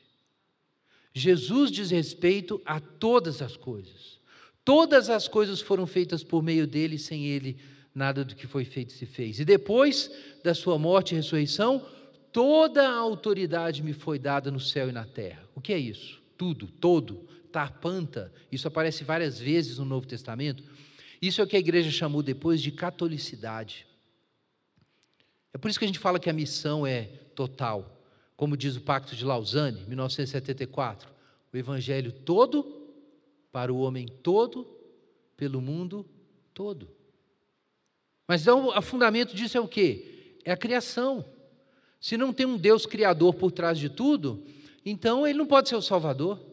Jesus diz respeito a todas as coisas. Todas as coisas foram feitas por meio dele, sem ele nada do que foi feito se fez. E depois da sua morte e ressurreição, Toda a autoridade me foi dada no céu e na terra. O que é isso? Tudo, todo, tarpanta. Isso aparece várias vezes no Novo Testamento. Isso é o que a igreja chamou depois de catolicidade. É por isso que a gente fala que a missão é total. Como diz o Pacto de Lausanne, 1974, o evangelho todo para o homem todo, pelo mundo todo. Mas então, o fundamento disso é o quê? É a criação. Se não tem um Deus criador por trás de tudo, então ele não pode ser o Salvador.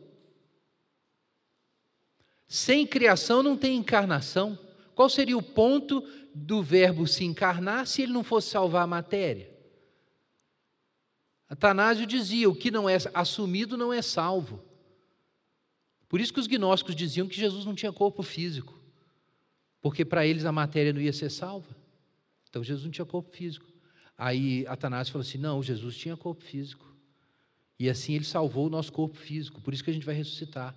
Sem criação não tem encarnação. Qual seria o ponto do verbo se encarnar se ele não fosse salvar a matéria? Atanásio dizia: o que não é assumido não é salvo. Por isso que os gnósticos diziam que Jesus não tinha corpo físico, porque para eles a matéria não ia ser salva. Então Jesus não tinha corpo físico. Aí Atanásio falou assim: não, Jesus tinha corpo físico. E assim ele salvou o nosso corpo físico, por isso que a gente vai ressuscitar.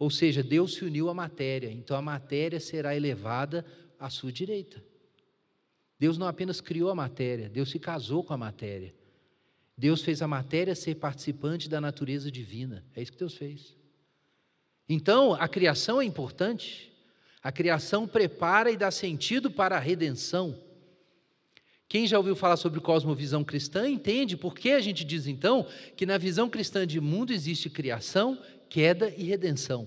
Ou seja, Deus se uniu à matéria, então a matéria será elevada à sua direita. Deus não apenas criou a matéria, Deus se casou com a matéria. Deus fez a matéria ser participante da natureza divina. É isso que Deus fez. Então, a criação é importante. A criação prepara e dá sentido para a redenção. Quem já ouviu falar sobre cosmovisão cristã entende por que a gente diz então que na visão cristã de mundo existe criação, queda e redenção.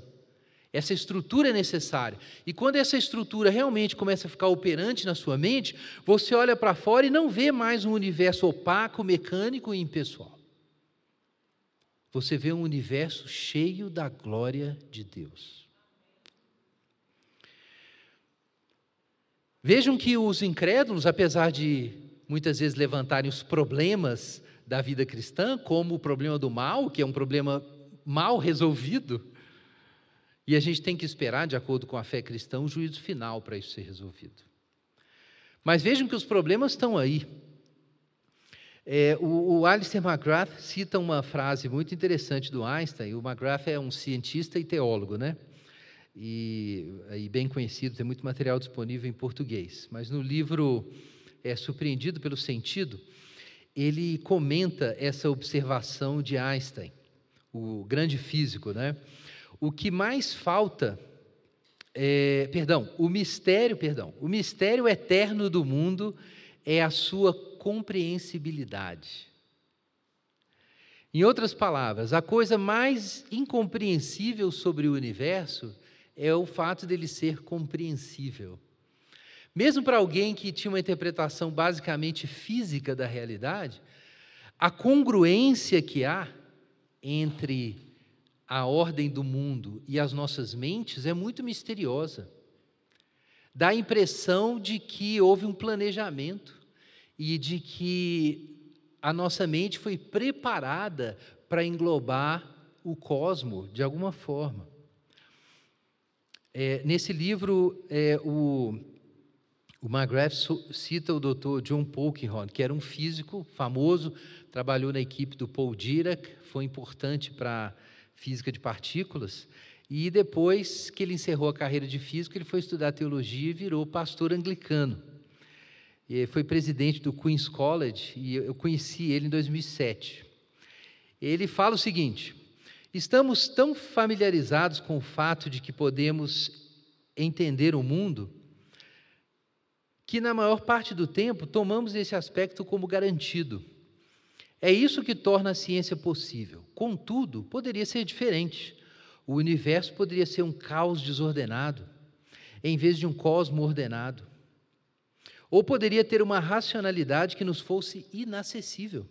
Essa estrutura é necessária. E quando essa estrutura realmente começa a ficar operante na sua mente, você olha para fora e não vê mais um universo opaco, mecânico e impessoal você vê um universo cheio da glória de Deus. Vejam que os incrédulos, apesar de muitas vezes levantarem os problemas da vida cristã, como o problema do mal, que é um problema mal resolvido, e a gente tem que esperar, de acordo com a fé cristã, o juízo final para isso ser resolvido. Mas vejam que os problemas estão aí. É, o, o Alistair McGrath cita uma frase muito interessante do Einstein. O McGrath é um cientista e teólogo, né? E, e, bem conhecido, tem muito material disponível em português. Mas no livro é, Surpreendido pelo Sentido, ele comenta essa observação de Einstein, o grande físico, né? O que mais falta é, perdão, o mistério, perdão, o mistério eterno do mundo é a sua compreensibilidade. Em outras palavras, a coisa mais incompreensível sobre o universo é o fato dele ser compreensível. Mesmo para alguém que tinha uma interpretação basicamente física da realidade, a congruência que há entre a ordem do mundo e as nossas mentes é muito misteriosa. Dá a impressão de que houve um planejamento e de que a nossa mente foi preparada para englobar o cosmo de alguma forma. É, nesse livro, é, o, o McGrath cita o Dr. John Polkinghorne, que era um físico famoso, trabalhou na equipe do Paul Dirac, foi importante para física de partículas, e depois que ele encerrou a carreira de físico, ele foi estudar teologia e virou pastor anglicano foi presidente do Queen's College e eu conheci ele em 2007. Ele fala o seguinte: estamos tão familiarizados com o fato de que podemos entender o mundo que, na maior parte do tempo, tomamos esse aspecto como garantido. É isso que torna a ciência possível. Contudo, poderia ser diferente. O universo poderia ser um caos desordenado, em vez de um cosmo ordenado. Ou poderia ter uma racionalidade que nos fosse inacessível.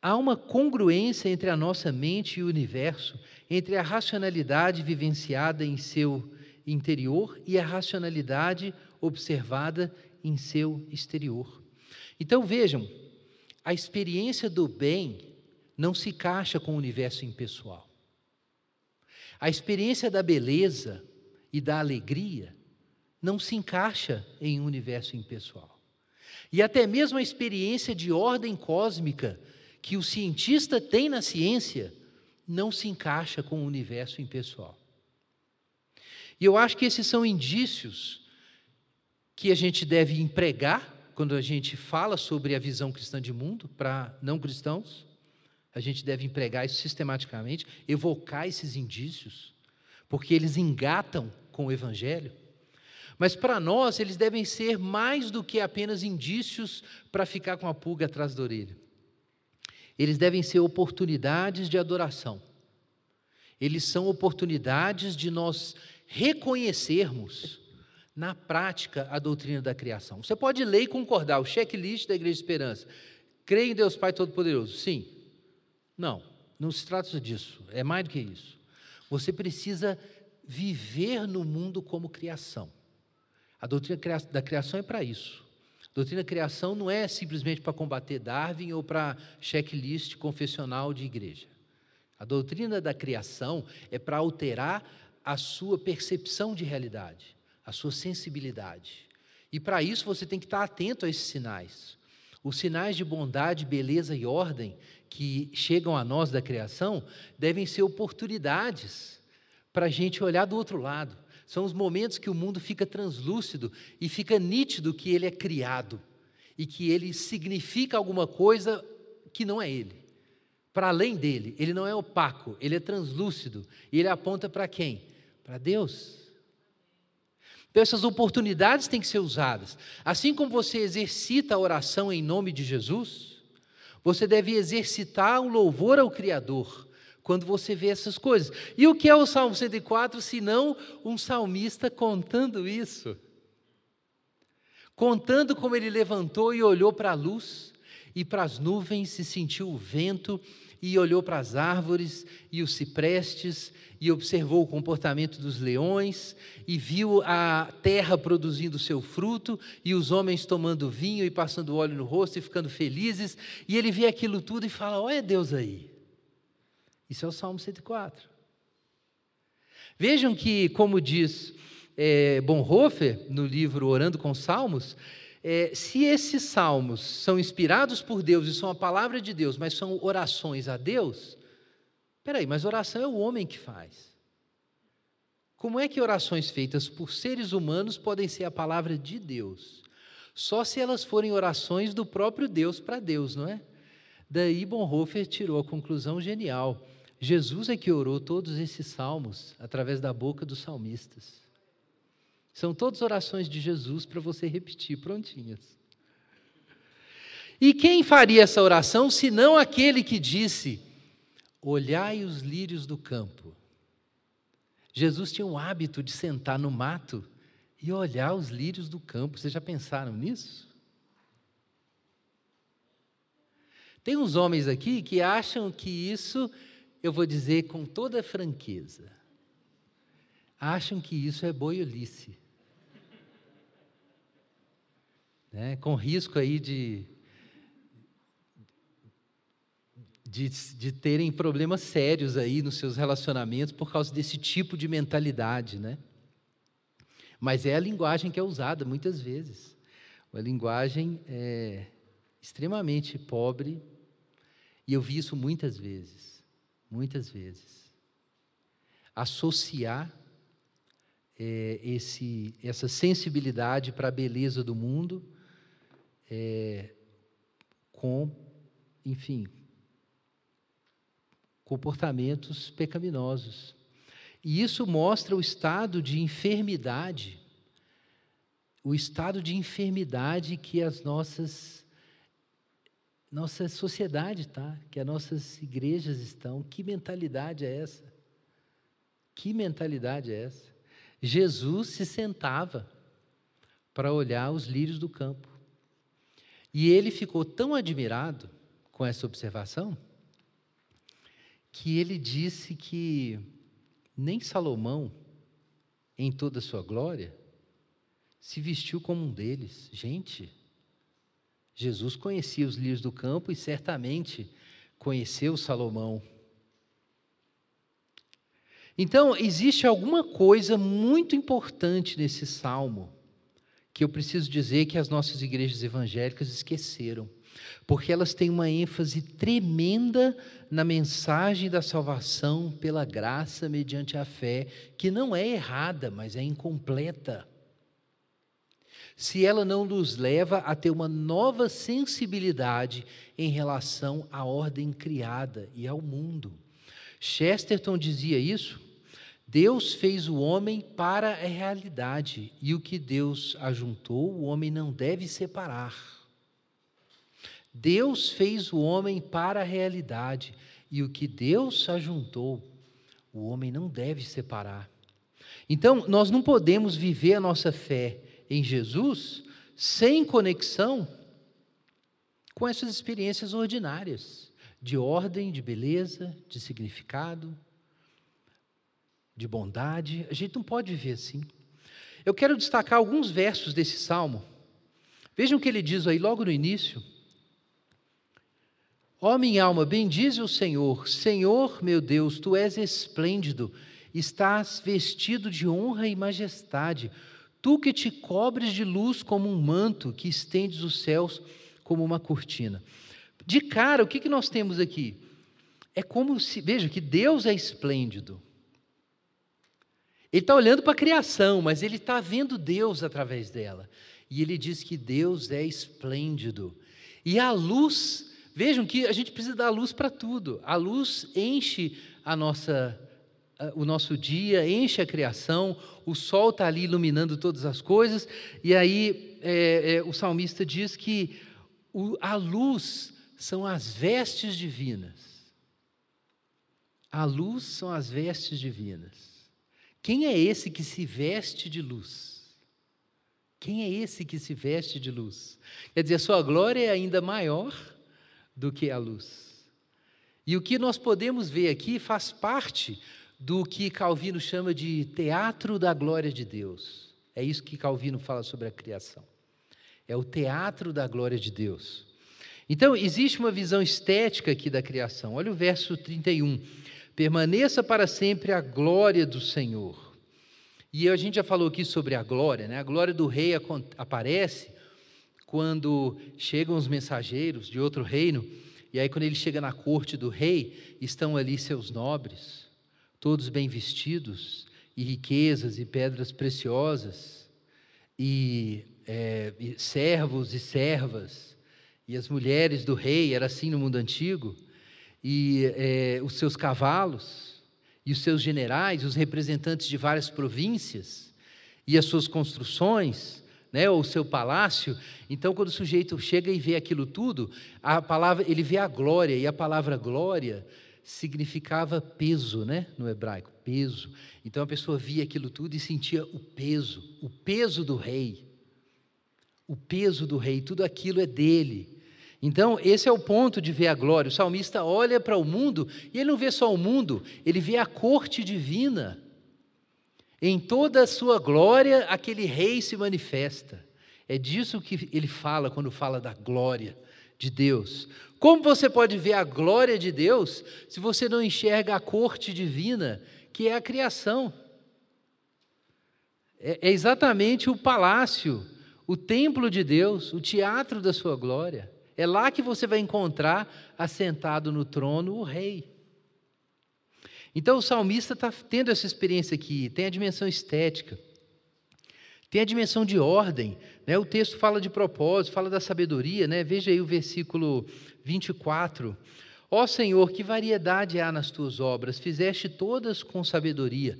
Há uma congruência entre a nossa mente e o universo, entre a racionalidade vivenciada em seu interior e a racionalidade observada em seu exterior. Então vejam, a experiência do bem não se encaixa com o universo impessoal. A experiência da beleza e da alegria não se encaixa em um universo impessoal. E até mesmo a experiência de ordem cósmica que o cientista tem na ciência não se encaixa com o universo impessoal. E eu acho que esses são indícios que a gente deve empregar quando a gente fala sobre a visão cristã de mundo para não cristãos. A gente deve empregar isso sistematicamente, evocar esses indícios, porque eles engatam com o Evangelho. Mas para nós, eles devem ser mais do que apenas indícios para ficar com a pulga atrás da orelha. Eles devem ser oportunidades de adoração. Eles são oportunidades de nós reconhecermos na prática a doutrina da criação. Você pode ler e concordar, o checklist da Igreja de Esperança. Creio em Deus Pai Todo-Poderoso. Sim. Não, não se trata disso. É mais do que isso. Você precisa viver no mundo como criação. A doutrina da criação é para isso. A doutrina da criação não é simplesmente para combater Darwin ou para checklist confessional de igreja. A doutrina da criação é para alterar a sua percepção de realidade, a sua sensibilidade. E para isso você tem que estar atento a esses sinais. Os sinais de bondade, beleza e ordem que chegam a nós da criação devem ser oportunidades para a gente olhar do outro lado. São os momentos que o mundo fica translúcido e fica nítido que ele é criado e que ele significa alguma coisa que não é ele para além dele. Ele não é opaco, ele é translúcido. E ele aponta para quem? Para Deus. Então, essas oportunidades têm que ser usadas. Assim como você exercita a oração em nome de Jesus, você deve exercitar o louvor ao Criador quando você vê essas coisas. E o que é o Salmo 104 se não um salmista contando isso? Contando como ele levantou e olhou para a luz e para as nuvens e sentiu o vento e olhou para as árvores e os ciprestes, e observou o comportamento dos leões, e viu a terra produzindo seu fruto, e os homens tomando vinho e passando óleo no rosto e ficando felizes, e ele vê aquilo tudo e fala: Olha Deus aí. Isso é o Salmo 104. Vejam que, como diz é, Bonhoeffer no livro Orando com Salmos, é, se esses salmos são inspirados por Deus e são a palavra de Deus, mas são orações a Deus, peraí, mas oração é o homem que faz. Como é que orações feitas por seres humanos podem ser a palavra de Deus? Só se elas forem orações do próprio Deus para Deus, não é? Daí Bonhoeffer tirou a conclusão genial. Jesus é que orou todos esses salmos através da boca dos salmistas. São todas orações de Jesus para você repetir prontinhas. E quem faria essa oração se não aquele que disse: Olhai os lírios do campo. Jesus tinha o hábito de sentar no mato e olhar os lírios do campo. Vocês já pensaram nisso? Tem uns homens aqui que acham que isso, eu vou dizer com toda franqueza, acham que isso é boiolice né, com risco aí de, de, de terem problemas sérios aí nos seus relacionamentos por causa desse tipo de mentalidade, né? Mas é a linguagem que é usada muitas vezes. Uma linguagem é, extremamente pobre, e eu vi isso muitas vezes, muitas vezes. Associar é, esse, essa sensibilidade para a beleza do mundo é, com, enfim, comportamentos pecaminosos. E isso mostra o estado de enfermidade, o estado de enfermidade que as nossas nossa sociedade está, que as nossas igrejas estão. Que mentalidade é essa? Que mentalidade é essa? Jesus se sentava para olhar os lírios do campo. E ele ficou tão admirado com essa observação que ele disse que nem Salomão, em toda a sua glória, se vestiu como um deles. Gente, Jesus conhecia os lírios do campo e certamente conheceu Salomão. Então, existe alguma coisa muito importante nesse salmo que eu preciso dizer que as nossas igrejas evangélicas esqueceram, porque elas têm uma ênfase tremenda na mensagem da salvação pela graça mediante a fé, que não é errada, mas é incompleta. se ela não nos leva a ter uma nova sensibilidade em relação à ordem criada e ao mundo. Chesterton dizia isso. Deus fez o homem para a realidade, e o que Deus ajuntou, o homem não deve separar. Deus fez o homem para a realidade, e o que Deus ajuntou, o homem não deve separar. Então, nós não podemos viver a nossa fé em Jesus sem conexão com essas experiências ordinárias de ordem, de beleza, de significado, de bondade. A gente não pode viver assim. Eu quero destacar alguns versos desse salmo. Vejam o que ele diz aí logo no início. Ó oh, minha alma, bendize o Senhor. Senhor, meu Deus, tu és esplêndido, estás vestido de honra e majestade. Tu que te cobres de luz como um manto, que estendes os céus como uma cortina. De cara, o que, que nós temos aqui? É como se, veja, que Deus é esplêndido. Ele está olhando para a criação, mas ele está vendo Deus através dela. E ele diz que Deus é esplêndido. E a luz, vejam que a gente precisa dar luz para tudo. A luz enche a nossa o nosso dia, enche a criação, o sol está ali iluminando todas as coisas, e aí é, é, o salmista diz que o, a luz são as vestes divinas. A luz são as vestes divinas. Quem é esse que se veste de luz? Quem é esse que se veste de luz? Quer dizer, a sua glória é ainda maior do que a luz. E o que nós podemos ver aqui faz parte do que Calvino chama de teatro da glória de Deus. É isso que Calvino fala sobre a criação. É o teatro da glória de Deus. Então, existe uma visão estética aqui da criação. Olha o verso 31. Permaneça para sempre a glória do Senhor. E a gente já falou aqui sobre a glória, né? A glória do rei aparece quando chegam os mensageiros de outro reino, e aí quando ele chega na corte do rei, estão ali seus nobres, todos bem vestidos, e riquezas e pedras preciosas, e, é, e servos e servas, e as mulheres do rei, era assim no mundo antigo, e é, os seus cavalos, e os seus generais, os representantes de várias províncias, e as suas construções, né, ou o seu palácio. Então, quando o sujeito chega e vê aquilo tudo, a palavra, ele vê a glória, e a palavra glória significava peso, né, no hebraico, peso. Então a pessoa via aquilo tudo e sentia o peso, o peso do rei. O peso do rei, tudo aquilo é dele. Então, esse é o ponto de ver a glória. O salmista olha para o mundo e ele não vê só o mundo, ele vê a corte divina. Em toda a sua glória, aquele rei se manifesta. É disso que ele fala quando fala da glória de Deus. Como você pode ver a glória de Deus se você não enxerga a corte divina, que é a criação? É, é exatamente o palácio, o templo de Deus, o teatro da sua glória. É lá que você vai encontrar, assentado no trono, o rei. Então o salmista está tendo essa experiência aqui, tem a dimensão estética. Tem a dimensão de ordem, né? o texto fala de propósito, fala da sabedoria, né? veja aí o versículo 24. Ó Senhor, que variedade há nas tuas obras, fizeste todas com sabedoria.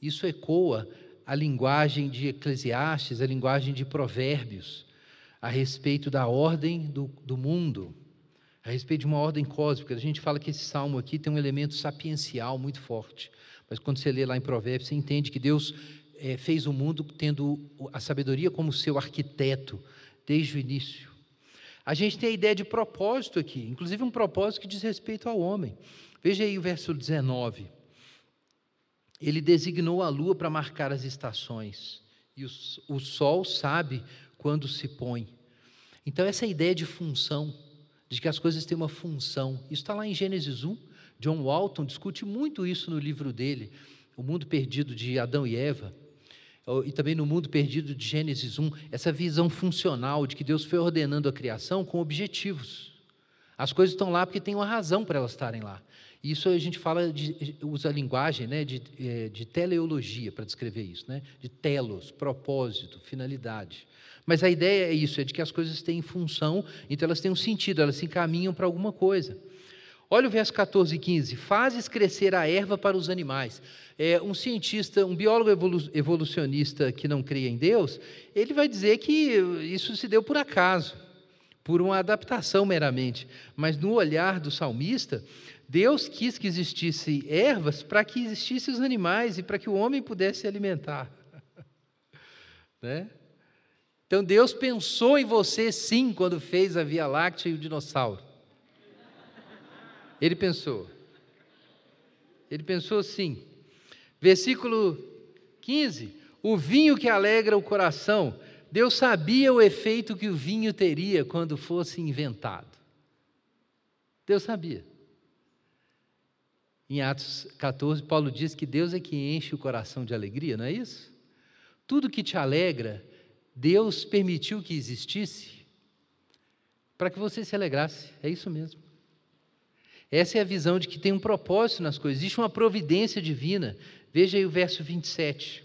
Isso ecoa a linguagem de Eclesiastes, a linguagem de Provérbios, a respeito da ordem do, do mundo, a respeito de uma ordem cósmica. A gente fala que esse salmo aqui tem um elemento sapiencial muito forte. Mas quando você lê lá em Provérbios, você entende que Deus é, fez o mundo tendo a sabedoria como seu arquiteto desde o início. A gente tem a ideia de propósito aqui, inclusive um propósito que diz respeito ao homem. Veja aí o verso 19. Ele designou a lua para marcar as estações, e o, o sol sabe quando se põe. Então, essa ideia de função, de que as coisas têm uma função, isso está lá em Gênesis 1. John Walton discute muito isso no livro dele, O Mundo Perdido de Adão e Eva e também no mundo perdido de Gênesis 1, essa visão funcional de que Deus foi ordenando a criação com objetivos. As coisas estão lá porque tem uma razão para elas estarem lá. Isso a gente fala de, usa a linguagem né, de, é, de teleologia para descrever isso, né? de telos, propósito, finalidade. Mas a ideia é isso, é de que as coisas têm função, então elas têm um sentido, elas se encaminham para alguma coisa. Olha o verso 14 e 15. Fazes crescer a erva para os animais. É, um cientista, um biólogo evolucionista que não cria em Deus, ele vai dizer que isso se deu por acaso, por uma adaptação meramente. Mas no olhar do salmista, Deus quis que existisse ervas para que existissem os animais e para que o homem pudesse se alimentar. [laughs] né? Então Deus pensou em você sim quando fez a Via Láctea e o dinossauro. Ele pensou. Ele pensou sim. Versículo 15: O vinho que alegra o coração. Deus sabia o efeito que o vinho teria quando fosse inventado. Deus sabia. Em Atos 14, Paulo diz que Deus é que enche o coração de alegria, não é isso? Tudo que te alegra, Deus permitiu que existisse para que você se alegrasse. É isso mesmo. Essa é a visão de que tem um propósito nas coisas, existe uma providência divina. Veja aí o verso 27.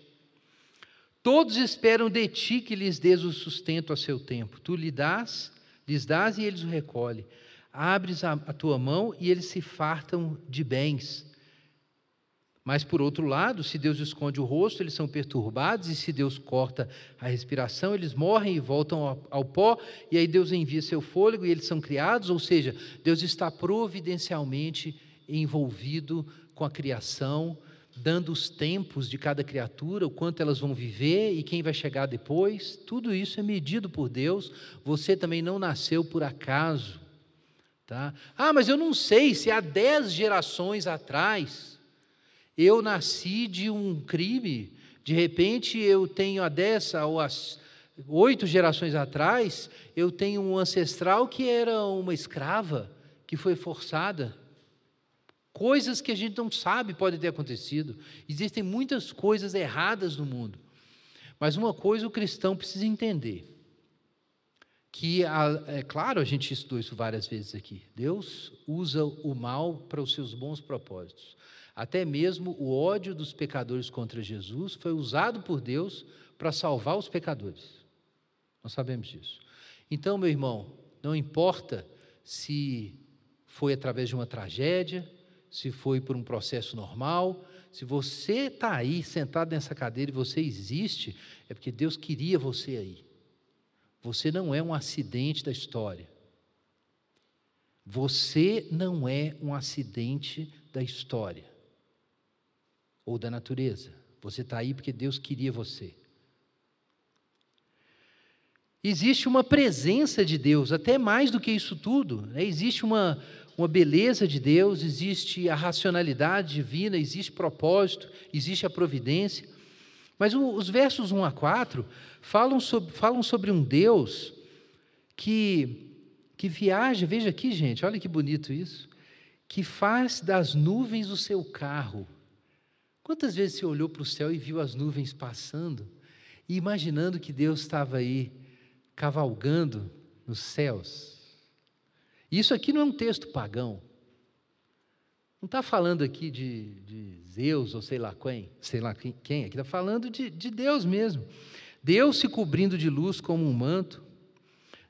Todos esperam de ti que lhes dês o sustento a seu tempo. Tu lhe dás, lhes dás e eles o recolhem. Abres a, a tua mão e eles se fartam de bens. Mas, por outro lado, se Deus esconde o rosto, eles são perturbados, e se Deus corta a respiração, eles morrem e voltam ao, pó, e aí Deus envia seu fôlego e eles são criados, ou seja, Deus está providencialmente envolvido com a criação, dando os tempos de cada criatura, o quanto elas vão viver e quem vai chegar depois, tudo isso é medido por Deus, você também não nasceu por acaso. Tá? Ah, mas eu não sei se há dez gerações atrás eu nasci de um crime, de repente eu tenho a dessa ou as oito gerações atrás, eu tenho um ancestral que era uma escrava, que foi forçada. Coisas que a gente não sabe podem ter acontecido. Existem muitas coisas erradas no mundo. Mas uma coisa o cristão precisa entender: que, é claro, a gente estudou isso várias vezes aqui. Deus usa o mal para os seus bons propósitos. Até mesmo o ódio dos pecadores contra Jesus foi usado por Deus para salvar os pecadores. Nós sabemos disso. Então, meu irmão, não importa se foi através de uma tragédia, se foi por um processo normal, se você está aí sentado nessa cadeira e você existe, é porque Deus queria você aí. Você não é um acidente da história. Você não é um acidente da história ou da natureza. Você está aí porque Deus queria você. Existe uma presença de Deus, até mais do que isso tudo. Né? Existe uma, uma beleza de Deus, existe a racionalidade divina, existe propósito, existe a providência. Mas os versos 1 a 4 falam sobre, falam sobre um Deus que, que viaja, veja aqui, gente, olha que bonito isso, que faz das nuvens o seu carro Quantas vezes você olhou para o céu e viu as nuvens passando e imaginando que Deus estava aí cavalgando nos céus? Isso aqui não é um texto pagão. Não está falando aqui de, de, Zeus ou sei lá quem, sei lá quem, aqui está falando de, de Deus mesmo. Deus se cobrindo de luz como um manto,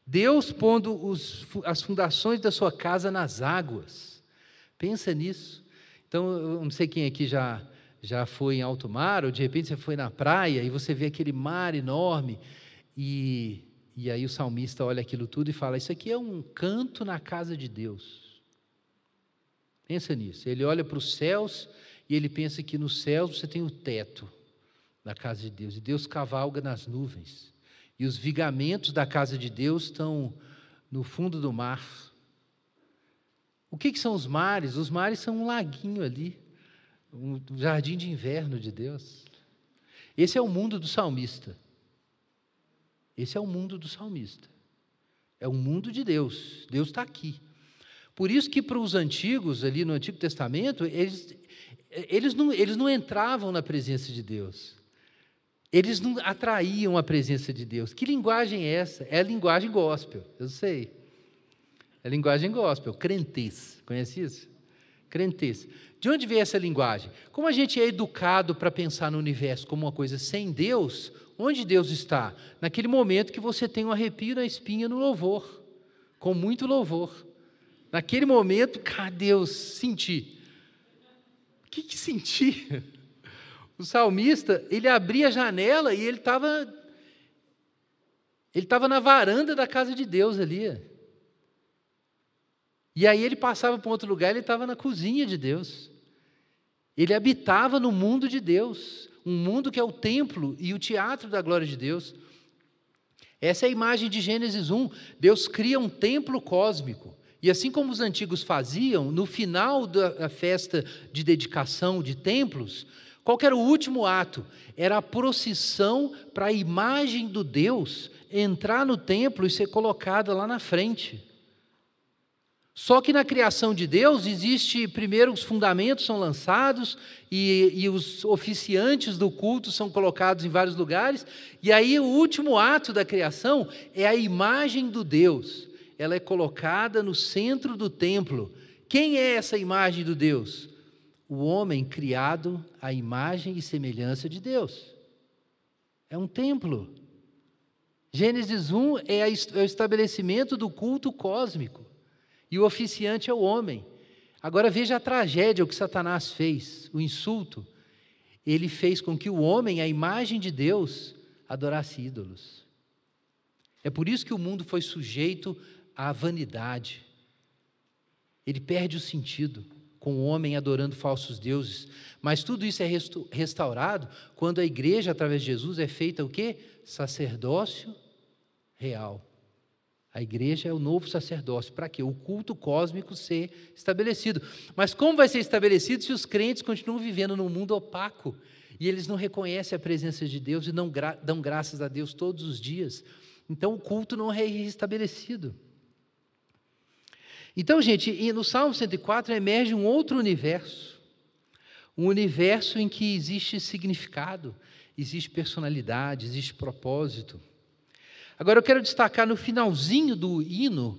Deus pondo os, as fundações da sua casa nas águas. Pensa nisso. Então, eu não sei quem aqui já já foi em alto mar, ou de repente você foi na praia e você vê aquele mar enorme, e, e aí o salmista olha aquilo tudo e fala: Isso aqui é um canto na casa de Deus. Pensa nisso. Ele olha para os céus e ele pensa que nos céus você tem o teto da casa de Deus, e Deus cavalga nas nuvens, e os vigamentos da casa de Deus estão no fundo do mar. O que, que são os mares? Os mares são um laguinho ali um jardim de inverno de Deus. Esse é o mundo do salmista. Esse é o mundo do salmista. É o mundo de Deus. Deus está aqui. Por isso que para os antigos, ali no Antigo Testamento, eles, eles, não, eles não entravam na presença de Deus. Eles não atraíam a presença de Deus. Que linguagem é essa? É a linguagem gospel, eu sei. É a linguagem gospel, crentez. Conhece isso? crentez. De onde veio essa linguagem? Como a gente é educado para pensar no universo como uma coisa sem Deus, onde Deus está? Naquele momento que você tem um arrepio na espinha no louvor, com muito louvor. Naquele momento, cara, Deus, senti. O que, que senti? [laughs] O salmista, ele abria a janela e ele estava ele estava na varanda da casa de Deus ali. E aí ele passava para um outro lugar, ele estava na cozinha de Deus. Ele habitava no mundo de Deus, um mundo que é o templo e o teatro da glória de Deus. Essa é a imagem de Gênesis 1. Deus cria um templo cósmico. E assim como os antigos faziam, no final da festa de dedicação de templos, qual era o último ato? Era a procissão para a imagem do Deus entrar no templo e ser colocada lá na frente. Só que na criação de Deus existe primeiro os fundamentos são lançados e, e, os oficiantes do culto são colocados em vários lugares e aí o último ato da criação é a imagem do Deus. Ela é colocada no centro do templo. Quem é essa imagem do Deus? O homem criado à imagem e semelhança de Deus. É um templo. Gênesis 1 é, é o estabelecimento do culto cósmico. E o oficiante é o homem. Agora veja a tragédia, o que Satanás fez, o insulto. Ele fez com que o homem, a imagem de Deus, adorasse ídolos. É por isso que o mundo foi sujeito à vanidade. Ele perde o sentido com o homem adorando falsos deuses. Mas tudo isso é restaurado quando a igreja, através de Jesus, é feita o quê? Sacerdócio real. A igreja é o novo sacerdócio. Para quê? O culto cósmico ser estabelecido. Mas como vai ser estabelecido se os crentes continuam vivendo num mundo opaco? E eles não reconhecem a presença de Deus e não gra dão graças a Deus todos os dias. Então o culto não é restabelecido. Então, gente, no Salmo 104 emerge um outro universo. Um universo em que existe significado, existe personalidade, existe propósito. Agora eu quero destacar no finalzinho do hino,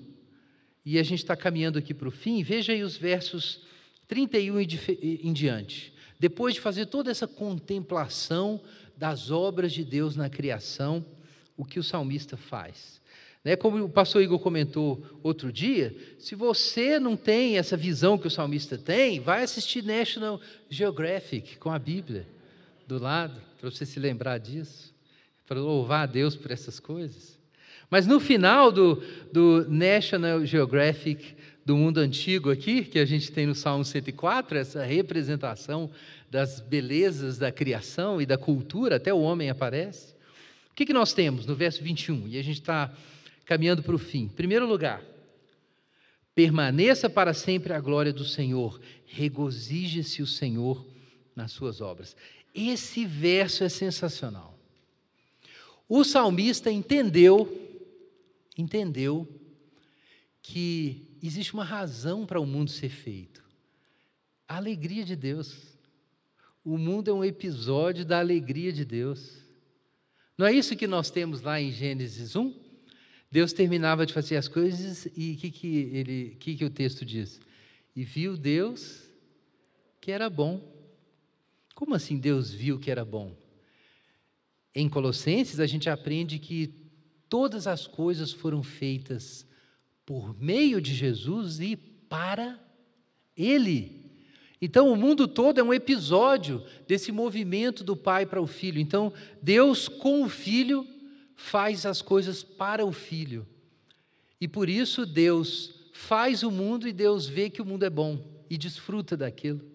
e a gente está caminhando aqui para o fim, veja aí os versos 31 e em diante. Depois de fazer toda essa contemplação das obras de Deus na criação, o que o salmista faz? Né, como o pastor Igor comentou outro dia, se você não tem essa visão que o salmista tem, vai assistir National Geographic com a Bíblia do lado, para você se lembrar disso para louvar a Deus por essas coisas. Mas no final do, do National Geographic do mundo antigo aqui, que a gente tem no Salmo 104, essa representação das belezas da criação e da cultura, até o homem aparece. O que, que nós temos no verso 21? E a gente está caminhando para o fim. Primeiro lugar, permaneça para sempre a glória do Senhor, regozije-se o Senhor nas suas obras. Esse verso é sensacional. O salmista entendeu, entendeu que existe uma razão para o mundo ser feito. A alegria de Deus. O mundo é um episódio da alegria de Deus. Não é isso que nós temos lá em Gênesis 1? Deus terminava de fazer as coisas e o que, que, ele, que, que o texto diz? E viu Deus que era bom. Como assim Deus viu que era bom? Em Colossenses, a gente aprende que todas as coisas foram feitas por meio de Jesus e para Ele. Então, o mundo todo é um episódio desse movimento do Pai para o Filho. Então, Deus, com o Filho, faz as coisas para o Filho. E por isso, Deus faz o mundo e Deus vê que o mundo é bom e desfruta daquilo.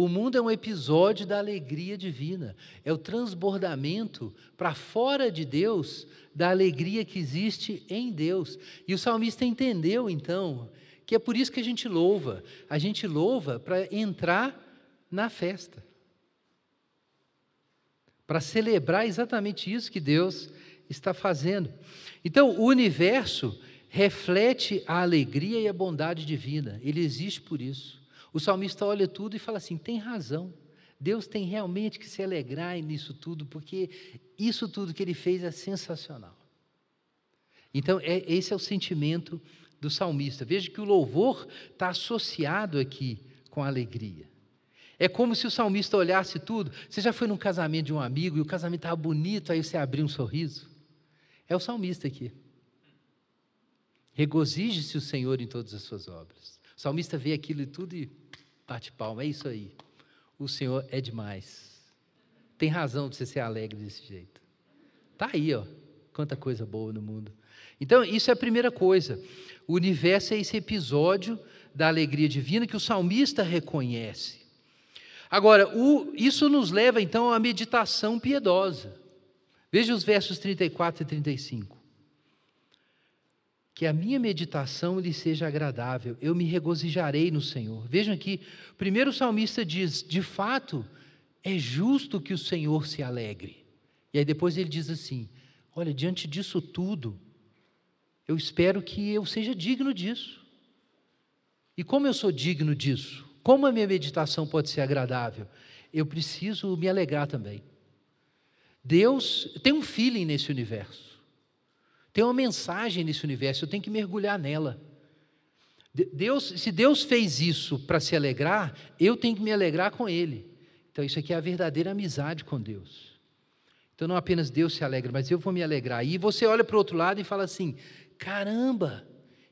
O mundo é um episódio da alegria divina, é o transbordamento para fora de Deus da alegria que existe em Deus. E o salmista entendeu então que é por isso que a gente louva. A gente louva para entrar na festa. Para celebrar exatamente isso que Deus está fazendo. Então, o universo reflete a alegria e a bondade divina. Ele existe por isso. O salmista olha tudo e fala assim: tem razão. Deus tem realmente que se alegrar nisso tudo, porque isso tudo que ele fez é sensacional. Então, é, esse é o sentimento do salmista. Veja que o louvor está associado aqui com a alegria. É como se o salmista olhasse tudo. Você já foi num casamento de um amigo e o casamento estava bonito, aí você abriu um sorriso? É o salmista aqui. Regozije-se o Senhor em todas as suas obras. O salmista vê aquilo e tudo e bate palma. É isso aí. O Senhor é demais. Tem razão de você ser alegre desse jeito. Tá aí, ó. Quanta coisa boa no mundo. Então, isso é a primeira coisa. O universo é esse episódio da alegria divina que o salmista reconhece. Agora, o, isso nos leva então à meditação piedosa. Veja os versos 34 e 35. Que a minha meditação lhe seja agradável, eu me regozijarei no Senhor. Vejam aqui, primeiro o salmista diz: de fato, é justo que o Senhor se alegre. E aí depois ele diz assim: olha, diante disso tudo, eu espero que eu seja digno disso. E como eu sou digno disso? Como a minha meditação pode ser agradável? Eu preciso me alegrar também. Deus tem um feeling nesse universo. Tem uma mensagem nesse universo, eu tenho que mergulhar nela. Deus, se Deus fez isso para se alegrar, eu tenho que me alegrar com Ele. Então, isso aqui é a verdadeira amizade com Deus. Então, não apenas Deus se alegra, mas eu vou me alegrar. E você olha para o outro lado e fala assim: caramba,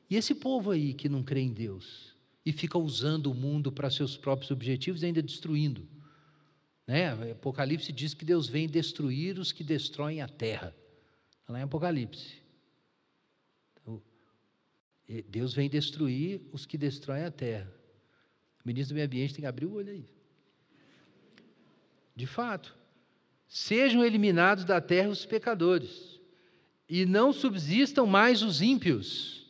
e esse povo aí que não crê em Deus? e fica usando o mundo para seus próprios objetivos e ainda destruindo. Né? Apocalipse diz que Deus vem destruir os que destroem a terra. Lá em Apocalipse. Deus vem destruir os que destroem a terra. O ministro do Meio Ambiente tem que abrir o olho aí. De fato, sejam eliminados da terra os pecadores, e não subsistam mais os ímpios.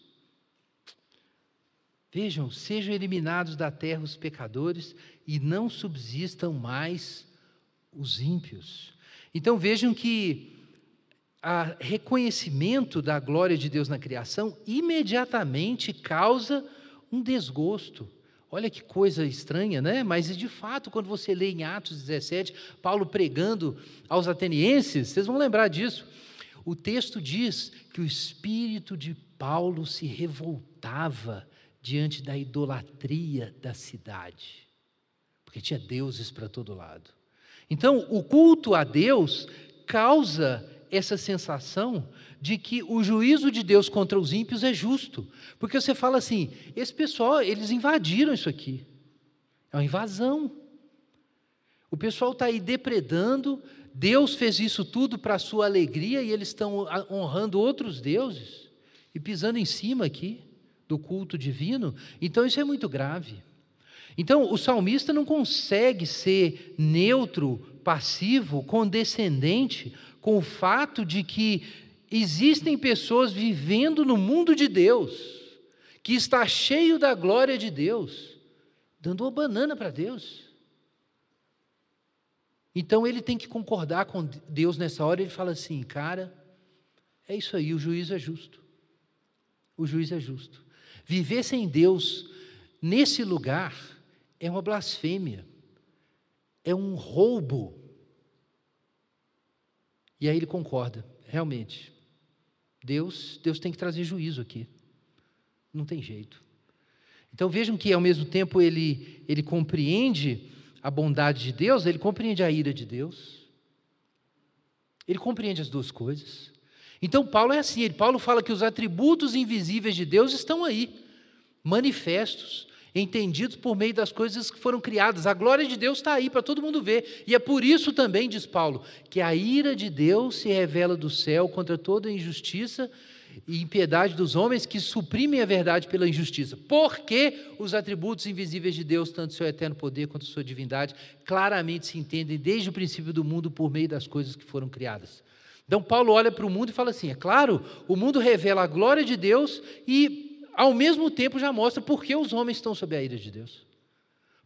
Vejam, sejam eliminados da terra os pecadores e não subsistam mais os ímpios. Então vejam que o reconhecimento da glória de Deus na criação imediatamente causa um desgosto. Olha que coisa estranha, né? Mas de fato, quando você lê em Atos 17, Paulo pregando aos atenienses, vocês vão lembrar disso. O texto diz que o espírito de Paulo se revoltava diante da idolatria da cidade, porque tinha deuses para todo lado. Então, o culto a Deus causa essa sensação de que o juízo de Deus contra os ímpios é justo, porque você fala assim: esse pessoal, eles invadiram isso aqui, é uma invasão. O pessoal está aí depredando, Deus fez isso tudo para a sua alegria e eles estão honrando outros deuses e pisando em cima aqui do culto divino, então isso é muito grave. Então, o salmista não consegue ser neutro, passivo, condescendente com o fato de que existem pessoas vivendo no mundo de Deus, que está cheio da glória de Deus, dando uma banana para Deus. Então ele tem que concordar com Deus nessa hora, ele fala assim: cara, é isso aí, o juízo é justo. O juiz é justo. Viver sem Deus nesse lugar é uma blasfêmia, é um roubo. E aí ele concorda, realmente. Deus, Deus tem que trazer juízo aqui. Não tem jeito. Então vejam que ao mesmo tempo ele ele compreende a bondade de Deus, ele compreende a ira de Deus. Ele compreende as duas coisas. Então Paulo é assim, Paulo fala que os atributos invisíveis de Deus estão aí, manifestos, entendidos por meio das coisas que foram criadas. A glória de Deus está aí para todo mundo ver. E é por isso também, diz Paulo, que a ira de Deus se revela do céu contra toda injustiça e impiedade dos homens que suprimem a verdade pela injustiça. Porque os atributos invisíveis de Deus, tanto seu eterno poder quanto sua divindade, claramente se entendem desde o princípio do mundo por meio das coisas que foram criadas. Então, Paulo olha para o mundo e fala assim: é claro, o mundo revela a glória de Deus e, ao mesmo tempo, já mostra por que os homens estão sob a ira de Deus.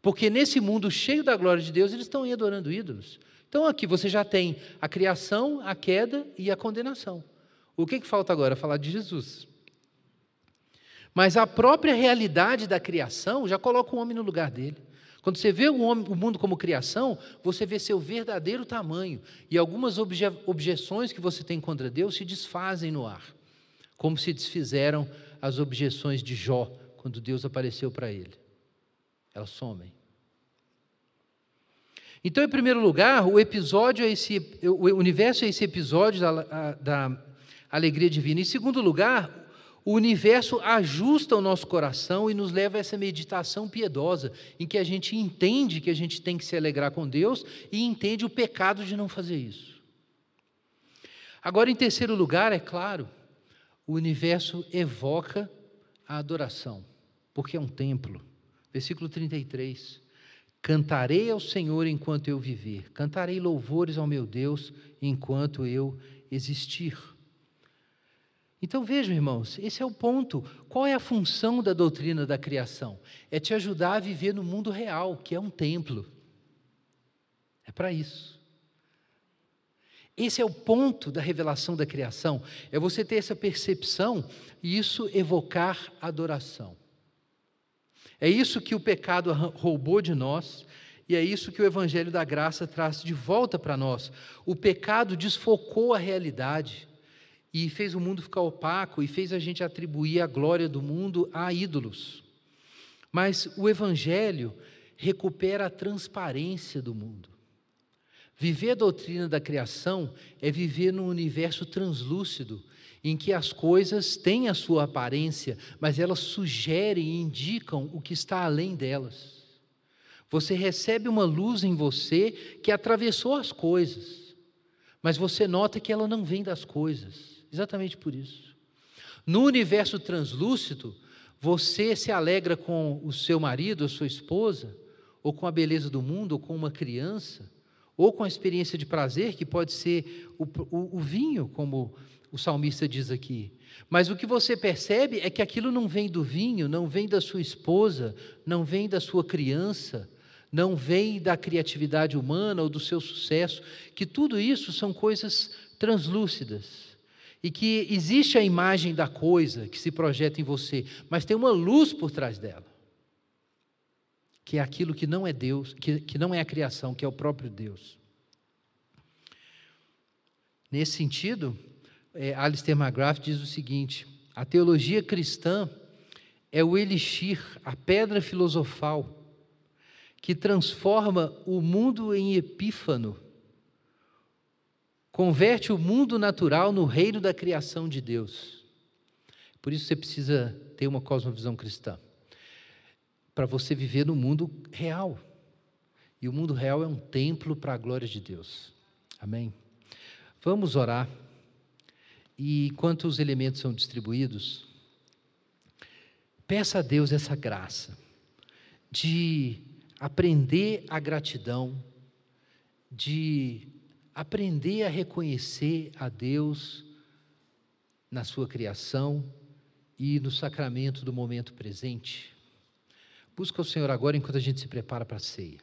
Porque nesse mundo cheio da glória de Deus, eles estão adorando ídolos. Então, aqui você já tem a criação, a queda e a condenação. O que, que falta agora? Falar de Jesus. Mas a própria realidade da criação já coloca o homem no lugar dele. Quando você vê o, homem, o mundo como criação, você vê seu verdadeiro tamanho. E algumas obje, objeções que você tem contra Deus se desfazem no ar, como se desfizeram as objeções de Jó quando Deus apareceu para ele. Elas somem. Então, em primeiro lugar, o episódio é esse, o universo é esse episódio da, da alegria divina. Em segundo lugar, o universo ajusta o nosso coração e nos leva a essa meditação piedosa, em que a gente entende que a gente tem que se alegrar com Deus e entende o pecado de não fazer isso. Agora, em terceiro lugar, é claro, o universo evoca a adoração, porque é um templo. Versículo 33. Cantarei ao Senhor enquanto eu viver, cantarei louvores ao meu Deus enquanto eu existir. Então vejam, irmãos, esse é o ponto. Qual é a função da doutrina da criação? É te ajudar a viver no mundo real, que é um templo. É para isso. Esse é o ponto da revelação da criação, é você ter essa percepção e isso evocar adoração. É isso que o pecado roubou de nós e é isso que o evangelho da graça traz de volta para nós. O pecado desfocou a realidade e fez o mundo ficar opaco e fez a gente atribuir a glória do mundo a ídolos. Mas o Evangelho recupera a transparência do mundo. Viver a doutrina da criação é viver num universo translúcido, em que as coisas têm a sua aparência, mas elas sugerem e indicam o que está além delas. Você recebe uma luz em você que atravessou as coisas, mas você nota que ela não vem das coisas. Exatamente por isso. No universo translúcido, você se alegra com o seu marido, a sua esposa, ou com a beleza do mundo, ou com uma criança, ou com a experiência de prazer, que pode ser o, o, o vinho, como o salmista diz aqui. Mas o que você percebe é que aquilo não vem do vinho, não vem da sua esposa, não vem da sua criança, não vem da criatividade humana ou do seu sucesso, que tudo isso são coisas translúcidas e que existe a imagem da coisa que se projeta em você, mas tem uma luz por trás dela, que é aquilo que não é Deus, que, que não é a criação, que é o próprio Deus. Nesse sentido, é, Alistair McGrath diz o seguinte: a teologia cristã é o elixir, a pedra filosofal, que transforma o mundo em epífano Converte o mundo natural no reino da criação de Deus. Por isso você precisa ter uma cosmovisão cristã. Para você viver no mundo real. E o mundo real é um templo para a glória de Deus. Amém? Vamos orar. E enquanto os elementos são distribuídos, peça a Deus essa graça de aprender a gratidão, de aprender a reconhecer a Deus na sua criação e no sacramento do momento presente. Busca o Senhor agora enquanto a gente se prepara para a ceia.